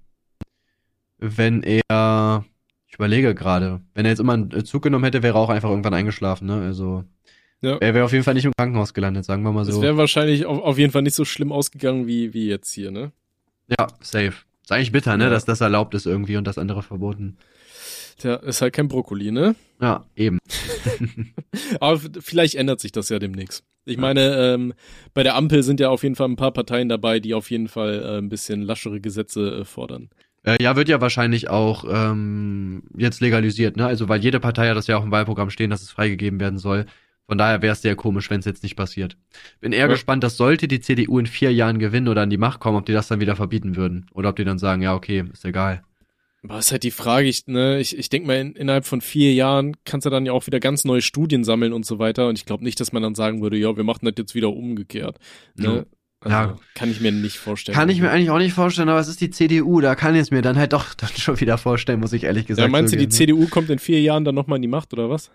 wenn er, ich überlege gerade, wenn er jetzt immer einen Zug genommen hätte, wäre er auch einfach irgendwann eingeschlafen. Ne? Also Ja. er wäre auf jeden Fall nicht im Krankenhaus gelandet, sagen wir mal Das so. wäre wahrscheinlich auf, auf jeden Fall nicht so schlimm ausgegangen wie, wie jetzt hier, ne? Ja, safe. Ist eigentlich bitter, ne, Ja. dass das erlaubt ist irgendwie und das andere verboten. Tja, ist halt kein Brokkoli, ne? Ja, eben. Aber vielleicht ändert sich das ja demnächst. Ich meine, ähm, bei der Ampel sind ja auf jeden Fall ein paar Parteien dabei, die auf jeden Fall äh, ein bisschen laschere Gesetze äh, fordern. Äh, ja, wird ja wahrscheinlich auch ähm, jetzt legalisiert, ne? Also weil jede Partei hat das ja auch im Wahlprogramm stehen, dass es freigegeben werden soll. Von daher wäre es sehr komisch, wenn es jetzt nicht passiert. Bin eher ja. gespannt, dass sollte die CDU in vier Jahren gewinnen oder an die Macht kommen, ob die das dann wieder verbieten würden. Oder ob die dann sagen, ja, okay, ist egal. Aber ist halt die Frage, ich, ne, ich, ich denke mal, in, innerhalb von vier Jahren kannst du dann ja auch wieder ganz neue Studien sammeln und so weiter. Und ich glaube nicht, dass man dann sagen würde, ja, wir machen das jetzt wieder umgekehrt. Ne? Also, ja. Kann ich mir nicht vorstellen. Kann ich mir eigentlich auch nicht vorstellen, aber es ist die CDU, da kann ich es mir dann halt doch dann schon wieder vorstellen, muss ich ehrlich gesagt sagen. Ja, meinst du, die? CDU kommt in vier Jahren dann nochmal in die Macht, oder was?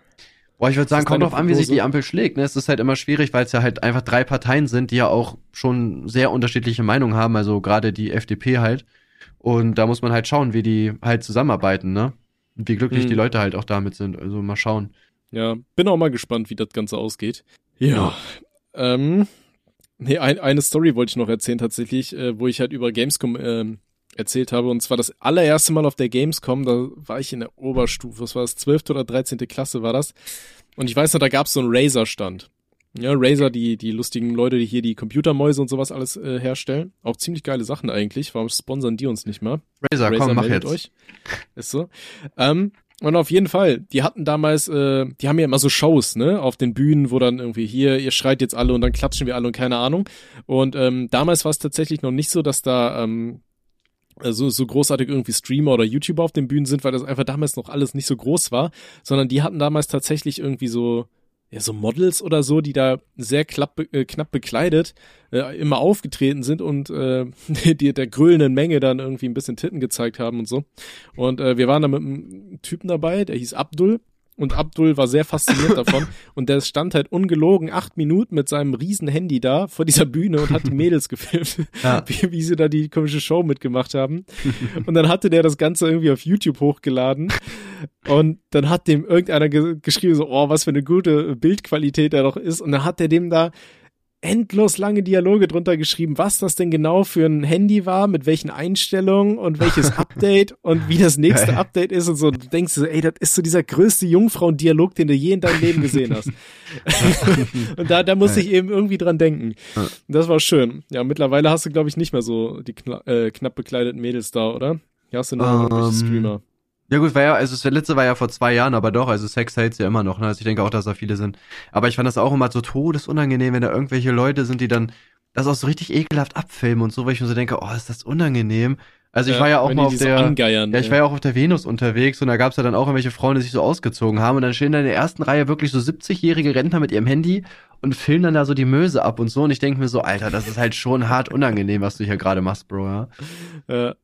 Boah, ich würde sagen, kommt drauf an, wie sich die Ampel schlägt. Ne? Es ist halt immer schwierig, weil es ja halt einfach drei Parteien sind, die ja auch schon sehr unterschiedliche Meinungen haben. Also gerade die FDP halt. Und da muss man halt schauen, wie die halt zusammenarbeiten, ne? Und wie glücklich hm. die Leute halt auch damit sind. Also mal schauen. Ja, bin auch mal gespannt, wie das Ganze ausgeht. Ja. Ähm, nee, ein, eine Story wollte ich noch erzählen tatsächlich, äh, wo ich halt über Gamescom ähm, erzählt habe. Und zwar das allererste Mal auf der Gamescom, da war ich in der Oberstufe, was war das, 12. oder 13. Klasse war das. Und ich weiß noch, da gab es so einen Razer-Stand. Ja, Razer, die, die lustigen Leute, die hier die Computermäuse und sowas alles äh, herstellen. Auch ziemlich geile Sachen eigentlich. Warum sponsern die uns nicht mal? Razer, Razer komm, mach jetzt. euch. Ist so. Ähm, und auf jeden Fall, die hatten damals, äh, die haben ja immer so Shows, ne, auf den Bühnen, wo dann irgendwie hier, ihr schreit jetzt alle und dann klatschen wir alle und keine Ahnung. Und ähm, damals war es tatsächlich noch nicht so, dass da ähm, so, so großartig irgendwie Streamer oder YouTuber auf den Bühnen sind, weil das einfach damals noch alles nicht so groß war, sondern die hatten damals tatsächlich irgendwie so, ja, so Models oder so, die da sehr klapp, äh, knapp bekleidet äh, immer aufgetreten sind und äh, die, der grölenden Menge dann irgendwie ein bisschen Titten gezeigt haben und so. Und äh, wir waren da mit einem Typen dabei, der hieß Abdul und Abdul war sehr fasziniert davon. Und der stand halt ungelogen acht Minuten mit seinem riesen Handy da vor dieser Bühne und hat die Mädels gefilmt, ja. wie, wie sie da die komische Show mitgemacht haben. Und dann hatte der das Ganze irgendwie auf YouTube hochgeladen. Und dann hat dem irgendeiner ge geschrieben, so, oh, was für eine gute Bildqualität da doch ist. Und dann hat der dem da endlos lange Dialoge drunter geschrieben, was das denn genau für ein Handy war, mit welchen Einstellungen und welches Update und wie das nächste Geil. Update ist und so. Du denkst so, ey, das ist so dieser größte Jungfrauen-Dialog, den du je in deinem Leben gesehen hast. und da, da muss ich eben irgendwie dran denken. Das war schön. Ja, mittlerweile hast du, glaube ich, nicht mehr so die kna äh, knapp bekleideten Mädels da, oder? Ja, hast du nur um, irgendwelche ähm, Streamer. Ja gut, war ja, also das letzte war ja vor zwei Jahren, aber doch, also Sex hält's ja immer noch, ne? Also ich denke auch, dass da viele sind. Aber ich fand das auch immer so todesunangenehm, wenn da irgendwelche Leute sind, die dann das auch so richtig ekelhaft abfilmen und so, weil ich mir so denke, oh, ist das unangenehm. Also ich ja, war ja auch mal auf der, so ja, ich war ja auch auf der Venus unterwegs und da gab's ja dann auch irgendwelche Frauen, die sich so ausgezogen haben und dann stehen da in der ersten Reihe wirklich so 70-jährige Rentner mit ihrem Handy und filmen dann da so die Möse ab und so und ich denke mir so, Alter, das ist halt schon hart unangenehm, was du hier gerade machst, Bro, ja. Ja,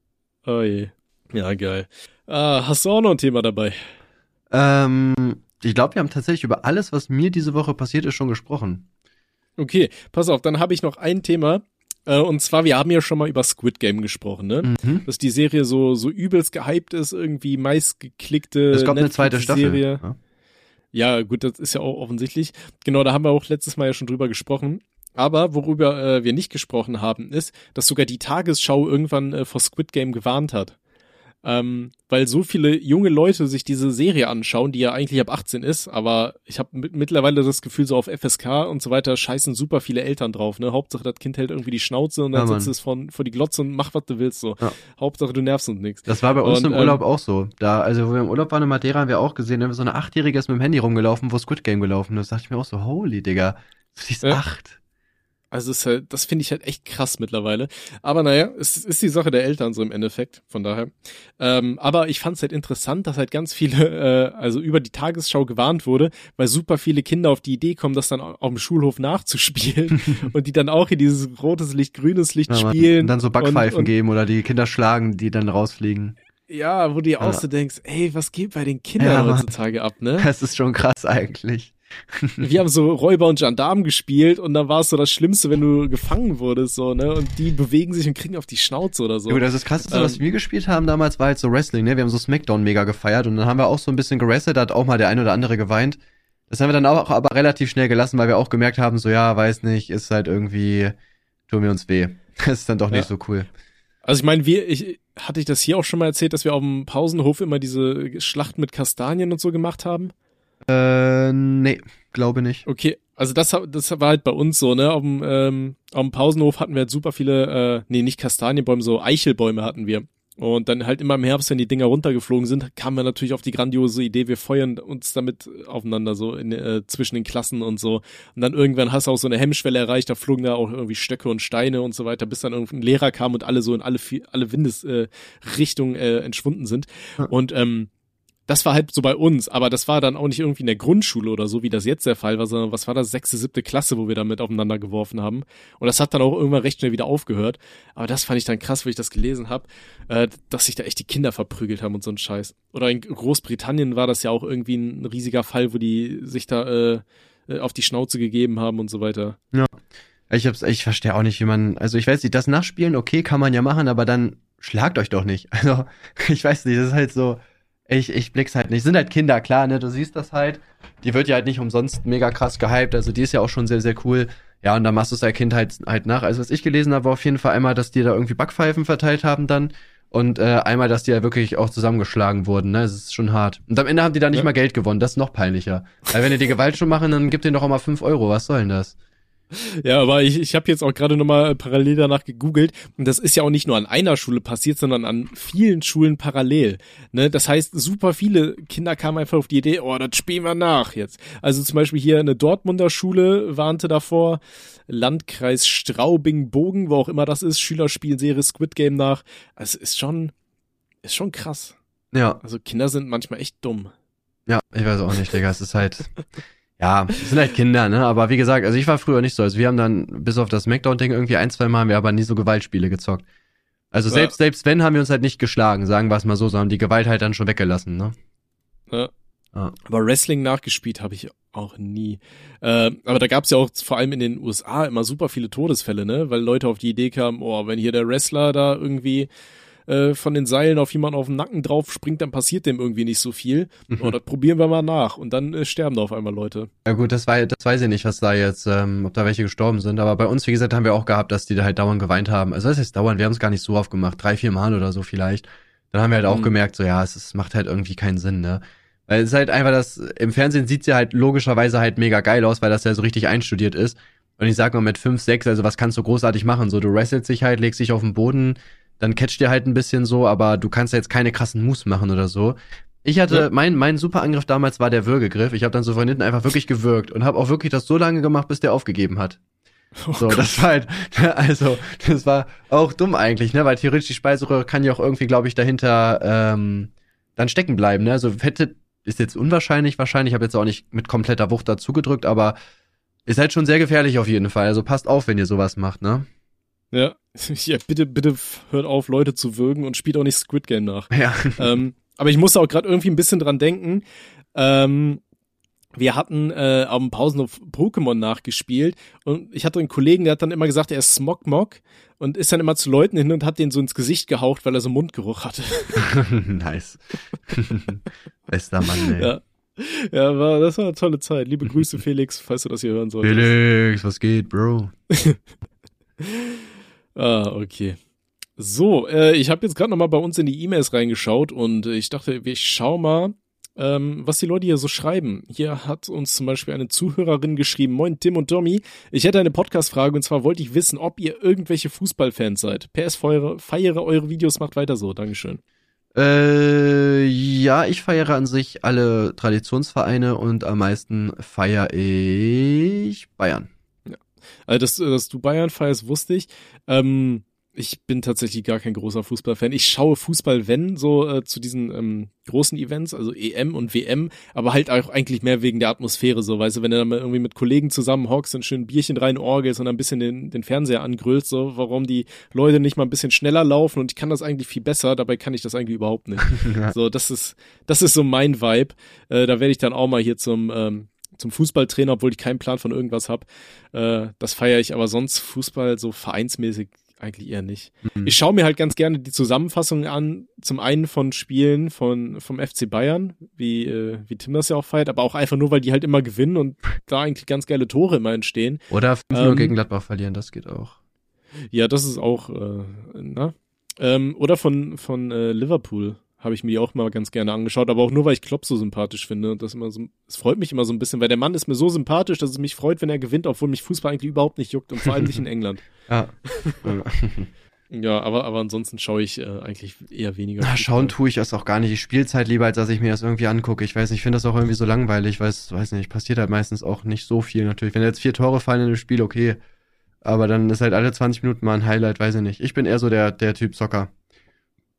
oh je. Ja, geil. Ah, hast du auch noch ein Thema dabei? Ähm, ich glaube, wir haben tatsächlich über alles, was mir diese Woche passiert ist, schon gesprochen. Okay, pass auf, dann habe ich noch ein Thema. Äh, und zwar, wir haben ja schon mal über Squid Game gesprochen, ne? Mhm. Dass die Serie so, so übelst gehypt ist, irgendwie meistgeklickte. Es kommt eine zweite Staffel. Serie. Ja. ja, gut, das ist ja auch offensichtlich. Genau, da haben wir auch letztes Mal ja schon drüber gesprochen. Aber worüber äh, wir nicht gesprochen haben, ist, dass sogar die Tagesschau irgendwann äh, vor Squid Game gewarnt hat ähm, weil so viele junge Leute sich diese Serie anschauen, die ja eigentlich ab 18 ist, aber ich habe mittlerweile das Gefühl, so auf FSK und so weiter scheißen super viele Eltern drauf, ne? Hauptsache, das Kind hält irgendwie die Schnauze und dann ja, sitzt es von, vor die Glotze und mach, was du willst, so. Ja. Hauptsache, du nervst und nix. Das war bei uns und, im Urlaub ähm, auch so. Da, also, wo wir im Urlaub waren in Madeira, haben wir auch gesehen, da so eine Achtjährige ist mit dem Handy rumgelaufen, wo Squid Game gelaufen ist. Da dachte ich mir auch so, holy, Digga. Sie ist ja. acht. Also ist halt, das finde ich halt echt krass mittlerweile. Aber naja, es ist die Sache der Eltern so im Endeffekt, von daher. Ähm, aber ich fand es halt interessant, dass halt ganz viele, äh, also über die Tagesschau gewarnt wurde, weil super viele Kinder auf die Idee kommen, das dann auf dem Schulhof nachzuspielen und die dann auch in dieses rotes Licht, grünes Licht ja, spielen. Und dann so Backpfeifen und, und, geben oder die Kinder schlagen, die dann rausfliegen. Ja, wo du dir ja. auch so denkst, ey, was geht bei den Kindern ja, heutzutage ab, ne? Das ist schon krass eigentlich. Wir haben so Räuber und Gendarmen gespielt und dann war es so das Schlimmste, wenn du gefangen wurdest, so, ne? Und die bewegen sich und kriegen auf die Schnauze oder so. Ja, das ist krasseste, ähm, was wir gespielt haben damals, war halt so Wrestling, ne? Wir haben so Smackdown mega gefeiert und dann haben wir auch so ein bisschen gerastet, da hat auch mal der ein oder andere geweint. Das haben wir dann auch aber relativ schnell gelassen, weil wir auch gemerkt haben, so ja, weiß nicht, ist halt irgendwie, tun wir uns weh. Das ist dann doch nicht ja. so cool. Also ich meine, wir, ich, hatte ich das hier auch schon mal erzählt, dass wir auf dem Pausenhof immer diese Schlacht mit Kastanien und so gemacht haben? Äh, nee, glaube nicht. Okay, also das, das war halt bei uns so, ne? Auf dem, ähm, auf dem Pausenhof hatten wir halt super viele, äh, nee, nicht Kastanienbäume, so Eichelbäume hatten wir. Und dann halt immer im Herbst, wenn die Dinger runtergeflogen sind, kamen wir natürlich auf die grandiose Idee, wir feuern uns damit aufeinander, so in, äh, zwischen den Klassen und so. Und dann irgendwann hast du auch so eine Hemmschwelle erreicht, da flogen da auch irgendwie Stöcke und Steine und so weiter, bis dann irgendein Lehrer kam und alle so in alle, alle Windesrichtungen äh, äh, entschwunden sind. Und ähm, das war halt so bei uns, aber das war dann auch nicht irgendwie in der Grundschule oder so, wie das jetzt der Fall war, sondern was war das, sechste, siebte Klasse, wo wir damit aufeinander geworfen haben. Und das hat dann auch irgendwann recht schnell wieder aufgehört. Aber das fand ich dann krass, wo ich das gelesen habe, äh, dass sich da echt die Kinder verprügelt haben und so ein Scheiß. Oder in Großbritannien war das ja auch irgendwie ein riesiger Fall, wo die sich da äh, äh auf die Schnauze gegeben haben und so weiter. Ja. Ich hab's, ich verstehe auch nicht, wie man, also ich weiß nicht, das Nachspielen, okay, kann man ja machen, aber dann schlagt euch doch nicht. Also, ich weiß nicht, das ist halt so, ich, ich blick's halt nicht. Sind halt Kinder, klar, ne? Du siehst das halt. Die wird ja halt nicht umsonst mega krass gehypt. Also die ist ja auch schon sehr, sehr cool. Ja, und dann machst du es der Kind halt, halt nach. Also was ich gelesen habe, war auf jeden Fall einmal, dass die da irgendwie Backpfeifen verteilt haben dann. Und äh, einmal, dass die ja wirklich auch zusammengeschlagen wurden. Ne? Es ist schon hart. Und am Ende haben die da nicht ja. mal Geld gewonnen. Das ist noch peinlicher. Weil wenn die die Gewalt schon machen, dann gibt denen doch auch mal fünf Euro. Was soll denn das? Ja, aber ich, ich habe jetzt auch gerade nochmal parallel danach gegoogelt und das ist ja auch nicht nur an einer Schule passiert, sondern an vielen Schulen parallel. Ne? Das heißt, super viele Kinder kamen einfach auf die Idee, oh, das spielen wir nach jetzt. Also zum Beispiel hier eine Dortmunder Schule warnte davor, Landkreis Straubing-Bogen, wo auch immer das ist, Schüler spielen Serie Squid Game nach. Also ist schon, ist schon krass. Ja. Also Kinder sind manchmal echt dumm. Ja, ich weiß auch nicht, Digga. Es ist halt. Ja, es sind halt Kinder, ne? Aber wie gesagt, also ich war früher nicht so. Also wir haben dann bis auf das Smackdown-Ding irgendwie ein, zwei Mal, haben wir aber nie so Gewaltspiele gezockt. Also ja. selbst, selbst wenn, haben wir uns halt nicht geschlagen, sagen wir es mal so, sondern die Gewalt halt dann schon weggelassen, ne? Ja. ja. Aber Wrestling nachgespielt habe ich auch nie. Äh, aber da gab's ja auch vor allem in den USA immer super viele Todesfälle, ne? Weil Leute auf die Idee kamen, oh, wenn hier der Wrestler da irgendwie äh, von den Seilen auf jemanden auf den Nacken drauf springt, dann passiert dem irgendwie nicht so viel. Mhm. Oh, das probieren wir mal nach. Und dann äh, sterben da auf einmal Leute. Ja gut, das, war, das weiß ich nicht, was da jetzt, ähm, ob da welche gestorben sind. Aber bei uns, wie gesagt, haben wir auch gehabt, dass die da halt dauernd geweint haben. Also das heißt dauernd, wir haben es gar nicht so oft gemacht, drei, vier Mal oder so vielleicht. Dann haben wir halt auch mhm. gemerkt, so ja, es, es macht halt irgendwie keinen Sinn, ne? Weil es ist halt einfach das, im Fernsehen sieht's ja halt logischerweise halt mega geil aus, weil das ja so richtig einstudiert ist. Und ich sag mal mit fünf, sechs, also was kannst du großartig machen? So, du wrestelst dich halt, legst dich auf den Boden, dann catcht dir halt ein bisschen so, aber du kannst ja jetzt keine krassen Moves machen oder so. Ich hatte, ja. mein, mein super Angriff damals war der Würgegriff. Ich habe dann so von hinten einfach wirklich gewürgt und habe auch wirklich das so lange gemacht, bis der aufgegeben hat. Oh so, Gott. das war halt, also, das war auch dumm eigentlich, ne, weil theoretisch die Speiseröhre kann ja auch irgendwie, glaube ich, dahinter ähm, dann stecken bleiben, ne. Also hätte, ist jetzt unwahrscheinlich, wahrscheinlich, ich habe jetzt auch nicht mit kompletter Wucht dazu gedrückt, aber ist halt schon sehr gefährlich auf jeden Fall. Also passt auf, wenn ihr sowas macht, ne? Ja, ja, bitte, bitte hört auf, Leute zu würgen und spielt auch nicht Squid Game nach. Ja. Ähm, aber ich musste auch gerade irgendwie ein bisschen dran denken. Ähm, wir hatten äh, auf dem Pausenhof Pokémon nachgespielt und ich hatte einen Kollegen, der hat dann immer gesagt, er ist Smog Mog und ist dann immer zu Leuten hin und hat den so ins Gesicht gehaucht, weil er so Mundgeruch hatte. nice. Bester Mann, ey. Ja. Ja, war, das war eine tolle Zeit. Liebe Grüße, Felix, falls du das hier hören solltest. Felix, was geht, Bro? Ah, okay. So, äh, ich habe jetzt gerade nochmal bei uns in die E-Mails reingeschaut und ich dachte, ich schau mal, ähm, was die Leute hier so schreiben. Hier hat uns zum Beispiel eine Zuhörerin geschrieben, Moin Tim und Tommy, ich hätte eine Podcast-Frage und zwar wollte ich wissen, ob ihr irgendwelche Fußballfans seid. PS feiere, feiere eure Videos, macht weiter so. Dankeschön. Äh, ja, ich feiere an sich alle Traditionsvereine und am meisten feiere ich Bayern. Also, dass, dass du Bayern feierst, wusste ich. Ähm, ich bin tatsächlich gar kein großer Fußballfan. Ich schaue Fußball, wenn, so äh, zu diesen ähm, großen Events, also EM und WM, aber halt auch eigentlich mehr wegen der Atmosphäre, so, weißt du, wenn du dann mal irgendwie mit Kollegen zusammen hockst und schön ein Bierchen rein orgelst und ein bisschen den, den Fernseher angrüllst, so, warum die Leute nicht mal ein bisschen schneller laufen und ich kann das eigentlich viel besser, dabei kann ich das eigentlich überhaupt nicht. So, das ist, das ist so mein Vibe. Äh, da werde ich dann auch mal hier zum, ähm, zum Fußballtrainer, obwohl ich keinen Plan von irgendwas habe. Äh, das feiere ich, aber sonst Fußball so vereinsmäßig eigentlich eher nicht. Mhm. Ich schaue mir halt ganz gerne die Zusammenfassungen an, zum einen von Spielen von vom FC Bayern, wie äh, wie Tim das ja auch feiert, aber auch einfach nur, weil die halt immer gewinnen und da eigentlich ganz geile Tore immer entstehen. Oder 5 ähm, gegen Gladbach verlieren, das geht auch. Ja, das ist auch, äh, na, Ähm, oder von, von äh, Liverpool habe ich mir auch mal ganz gerne angeschaut, aber auch nur, weil ich Klopp so sympathisch finde. Und das immer so, es freut mich immer so ein bisschen, weil der Mann ist mir so sympathisch, dass es mich freut, wenn er gewinnt, obwohl mich Fußball eigentlich überhaupt nicht juckt und vor allem nicht in England. Ja. Ja, aber, aber ansonsten schaue ich äh, eigentlich eher weniger. Na, schauen tue ich das auch gar nicht. Ich spiele Zeit lieber, als dass ich mir das irgendwie angucke. Ich weiß nicht, ich finde das auch irgendwie so langweilig, weil es, weiß nicht, passiert halt meistens auch nicht so viel natürlich. Wenn jetzt vier Tore fallen in einem Spiel, okay. Aber dann ist halt alle 20 Minuten mal ein Highlight, weiß ich nicht. Ich bin eher so der, der Typ Soccer.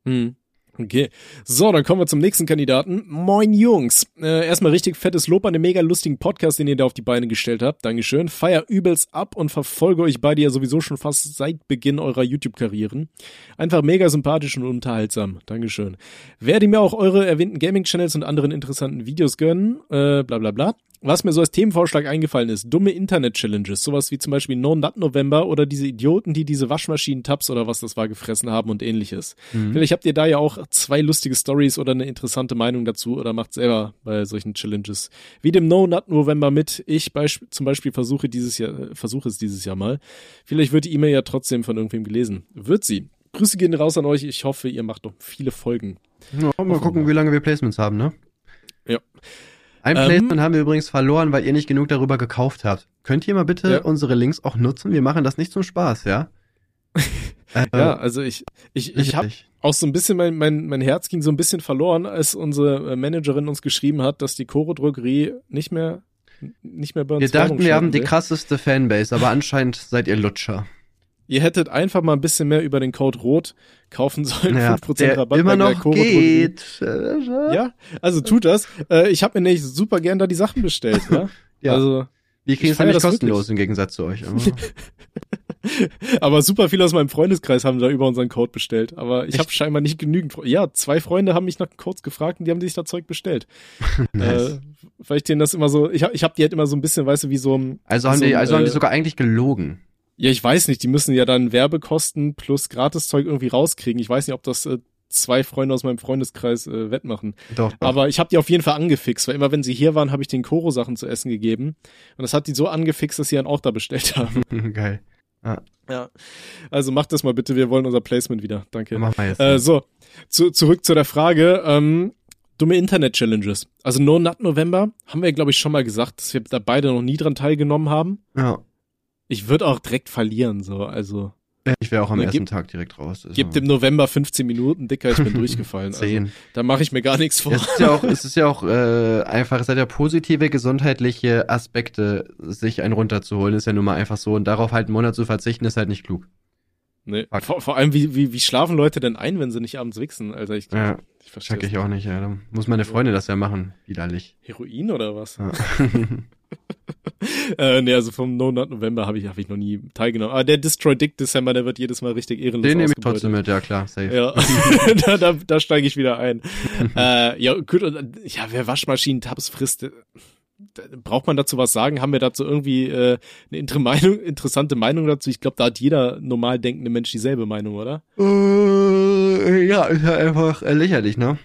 Hm. Okay. So, dann kommen wir zum nächsten Kandidaten. Moin Jungs. Äh, erstmal richtig fettes Lob an den mega lustigen Podcast, den ihr da auf die Beine gestellt habt. Dankeschön. Feier übelst ab und verfolge euch beide ja sowieso schon fast seit Beginn eurer YouTube-Karrieren. Einfach mega sympathisch und unterhaltsam. Dankeschön. Werde mir auch eure erwähnten Gaming-Channels und anderen interessanten Videos gönnen. Äh, bla bla bla. Was mir so als Themenvorschlag eingefallen ist, dumme Internet-Challenges, sowas wie zum Beispiel No Nut November oder diese Idioten, die diese Waschmaschinen-Tabs oder was das war gefressen haben und ähnliches. Mhm. Vielleicht habt ihr da ja auch zwei lustige Stories oder eine interessante Meinung dazu oder macht selber bei solchen Challenges. Wie dem No Nut November mit. Ich beisp zum Beispiel versuche dieses Jahr, äh, versuche es dieses Jahr mal. Vielleicht wird die E-Mail ja trotzdem von irgendwem gelesen. Wird sie. Grüße gehen raus an euch. Ich hoffe, ihr macht noch viele Folgen. Ja, mal gucken, wie lange wir Placements haben, ne? Ja. Ein Ähm, Placement haben wir übrigens verloren, weil ihr nicht genug darüber gekauft habt. Könnt ihr mal bitte Ja. unsere Links auch nutzen? Wir machen das nicht zum Spaß, ja? äh, Ja, also ich, ich, ich habe auch so ein bisschen, mein, mein, mein Herz ging so ein bisschen verloren, als unsere äh, Managerin uns geschrieben hat, dass die Coro Drogerie nicht mehr, nicht mehr bei uns Wir dachten, wir haben schalten die will. krasseste Fanbase, aber anscheinend seid ihr Lutscher. Ihr hättet einfach mal ein bisschen mehr über den Code ROT kaufen sollen. Ja, 5% der Rabatt immer noch geht. Ja. Also tut das. Äh, ich habe mir nämlich super gern da die Sachen bestellt. Ja? Ja. Also, Wir kriegen es nämlich kostenlos wirklich. im Gegensatz zu euch. Aber aber super viele aus meinem Freundeskreis haben da über unseren Code bestellt. Aber ich habe scheinbar nicht genügend. Ja, zwei Freunde haben mich nach Codes gefragt und die haben sich da Zeug bestellt. nice. Äh, weil ich denen das immer so, ich habe ich hab die halt immer so ein bisschen, weißt du, wie so ein, also haben so, die, also haben die äh, sogar eigentlich gelogen. Ja, ich weiß nicht, die müssen ja dann Werbekosten plus Gratiszeug irgendwie rauskriegen. Ich weiß nicht, ob das äh, zwei Freunde aus meinem Freundeskreis äh, wettmachen. Doch, doch. Aber ich habe die auf jeden Fall angefixt, weil immer wenn sie hier waren, habe ich den Koro Sachen zu essen gegeben und das hat die so angefixt, dass sie dann auch da bestellt haben. Geil. ja. Also macht das mal bitte, wir wollen unser Placement wieder. Danke. Machen wir jetzt. Äh, so, zu, zurück zu der Frage. Ähm, dumme Internet-Challenges. Also No Nut November haben wir, glaube ich, schon mal gesagt, dass wir da beide noch nie dran teilgenommen haben. ja. Ich würde auch direkt verlieren, so. Also, Ich wäre auch am Ne, ersten gib- Tag direkt raus. Also gib dem November 15 Minuten, Dicker, ich bin durchgefallen. Also, Zehn. da mache ich mir gar nichts vor. Es ist ja auch, es ist ja auch äh, einfach, es hat ja positive gesundheitliche Aspekte, sich einen runterzuholen, ist ja nun mal einfach so. Und darauf halt einen Monat zu verzichten, ist halt nicht klug. Nee. Vor, vor allem, wie, wie, wie schlafen Leute denn ein, wenn sie nicht abends wichsen? Alter, ich, Ja, ich verstehe check ich auch nicht. Ja. Da muss meine Freundin das ja machen, widerlich. Heroin oder was? Ja. Äh, nee, also vom No November habe ich, hab ich noch nie teilgenommen. Aber der Destroy Dick December, der wird jedes Mal richtig ehrenlos Den nehme ich trotzdem mit, ja klar, safe. Ja, da, da, da steige ich wieder ein. äh, ja, gut, und, ja, wer Waschmaschinen-Tabs frisst, braucht man dazu was sagen? Haben wir dazu irgendwie äh, eine inter Meinung, interessante Meinung dazu? Ich glaube, da hat jeder normal denkende Mensch dieselbe Meinung, oder? Äh, ja, ist halt einfach äh, lächerlich, ne?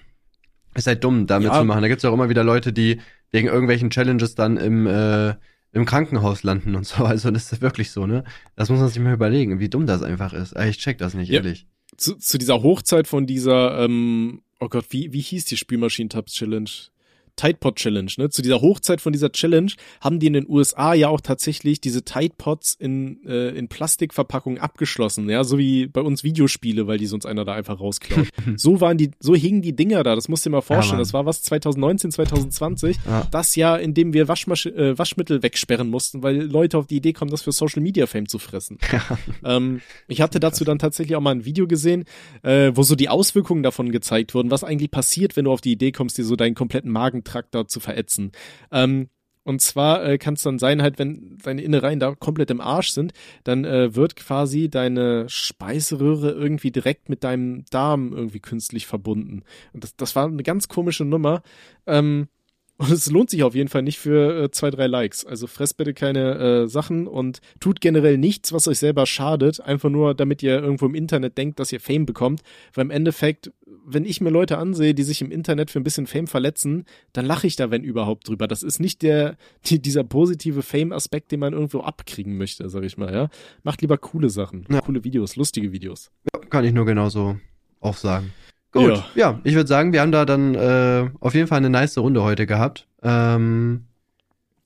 Ist halt dumm, damit Ja. zu machen. Da gibt's ja auch immer wieder Leute, die wegen irgendwelchen Challenges dann im, äh, im Krankenhaus landen und so. Also das ist wirklich so, ne? Das muss man sich mal überlegen, wie dumm das einfach ist. Ich check das nicht, Ja. ehrlich. Zu, zu dieser Hochzeit von dieser, ähm, oh Gott, wie, wie hieß die Spülmaschinen-Tabs-Challenge? Tide Pod Challenge, ne? Zu dieser Hochzeit von dieser Challenge haben die in den USA ja auch tatsächlich diese Tide Pods in, äh, in Plastikverpackungen abgeschlossen, ja, so wie bei uns Videospiele, weil die sonst einer da einfach rausklaut. so waren die, so hingen die Dinger da, das musst du dir mal vorstellen. Mann. das war was 2019, 2020, Ja. das Jahr, in dem wir Waschmasch äh, Waschmittel wegsperren mussten, weil Leute auf die Idee kommen, das für Social Media Fame zu fressen. Ähm, ich hatte dazu dann tatsächlich auch mal ein Video gesehen, äh, wo so die Auswirkungen davon gezeigt wurden, was eigentlich passiert, wenn du auf die Idee kommst, dir so deinen kompletten Da zu verätzen. Ähm, und zwar äh, kann es dann sein, halt, wenn deine Innereien da komplett im Arsch sind, dann äh, wird quasi deine Speiseröhre irgendwie direkt mit deinem Darm irgendwie künstlich verbunden. Und das, das war eine ganz komische Nummer. Ähm, und es lohnt sich auf jeden Fall nicht für äh, zwei, drei Likes. Also fresst bitte keine äh, Sachen und tut generell nichts, was euch selber schadet, einfach nur, damit ihr irgendwo im Internet denkt, dass ihr Fame bekommt. Weil im Endeffekt, wenn ich mir Leute ansehe, die sich im Internet für ein bisschen Fame verletzen, dann lache ich da, wenn überhaupt, drüber. Das ist nicht der, die, dieser positive Fame-Aspekt, den man irgendwo abkriegen möchte, sag ich mal, ja. Macht lieber coole Sachen, Ja. coole Videos, lustige Videos. kann ich nur genauso auch sagen. Gut, ja, Ja. ich würde sagen, wir haben da dann äh, auf jeden Fall eine nice Runde heute gehabt. Ähm,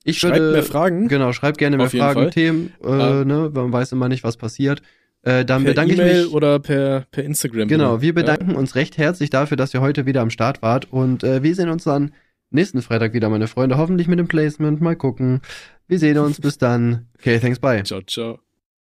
ich Schreibt würde, mehr Fragen. Genau, schreibt gerne mehr Fragen, Fall. Themen, äh, Ah. ne, man weiß immer nicht, was passiert. Äh, dann Per bedanke ich E-Mail mich. oder per, per Instagram. Genau, oder? wir bedanken uns recht herzlich dafür, dass ihr heute wieder am Start wart und äh, wir sehen uns dann nächsten Freitag wieder, meine Freunde. Hoffentlich mit dem Placement. Mal gucken. Wir sehen uns. Bis dann. Okay, thanks, bye. Ja. Ciao, ciao.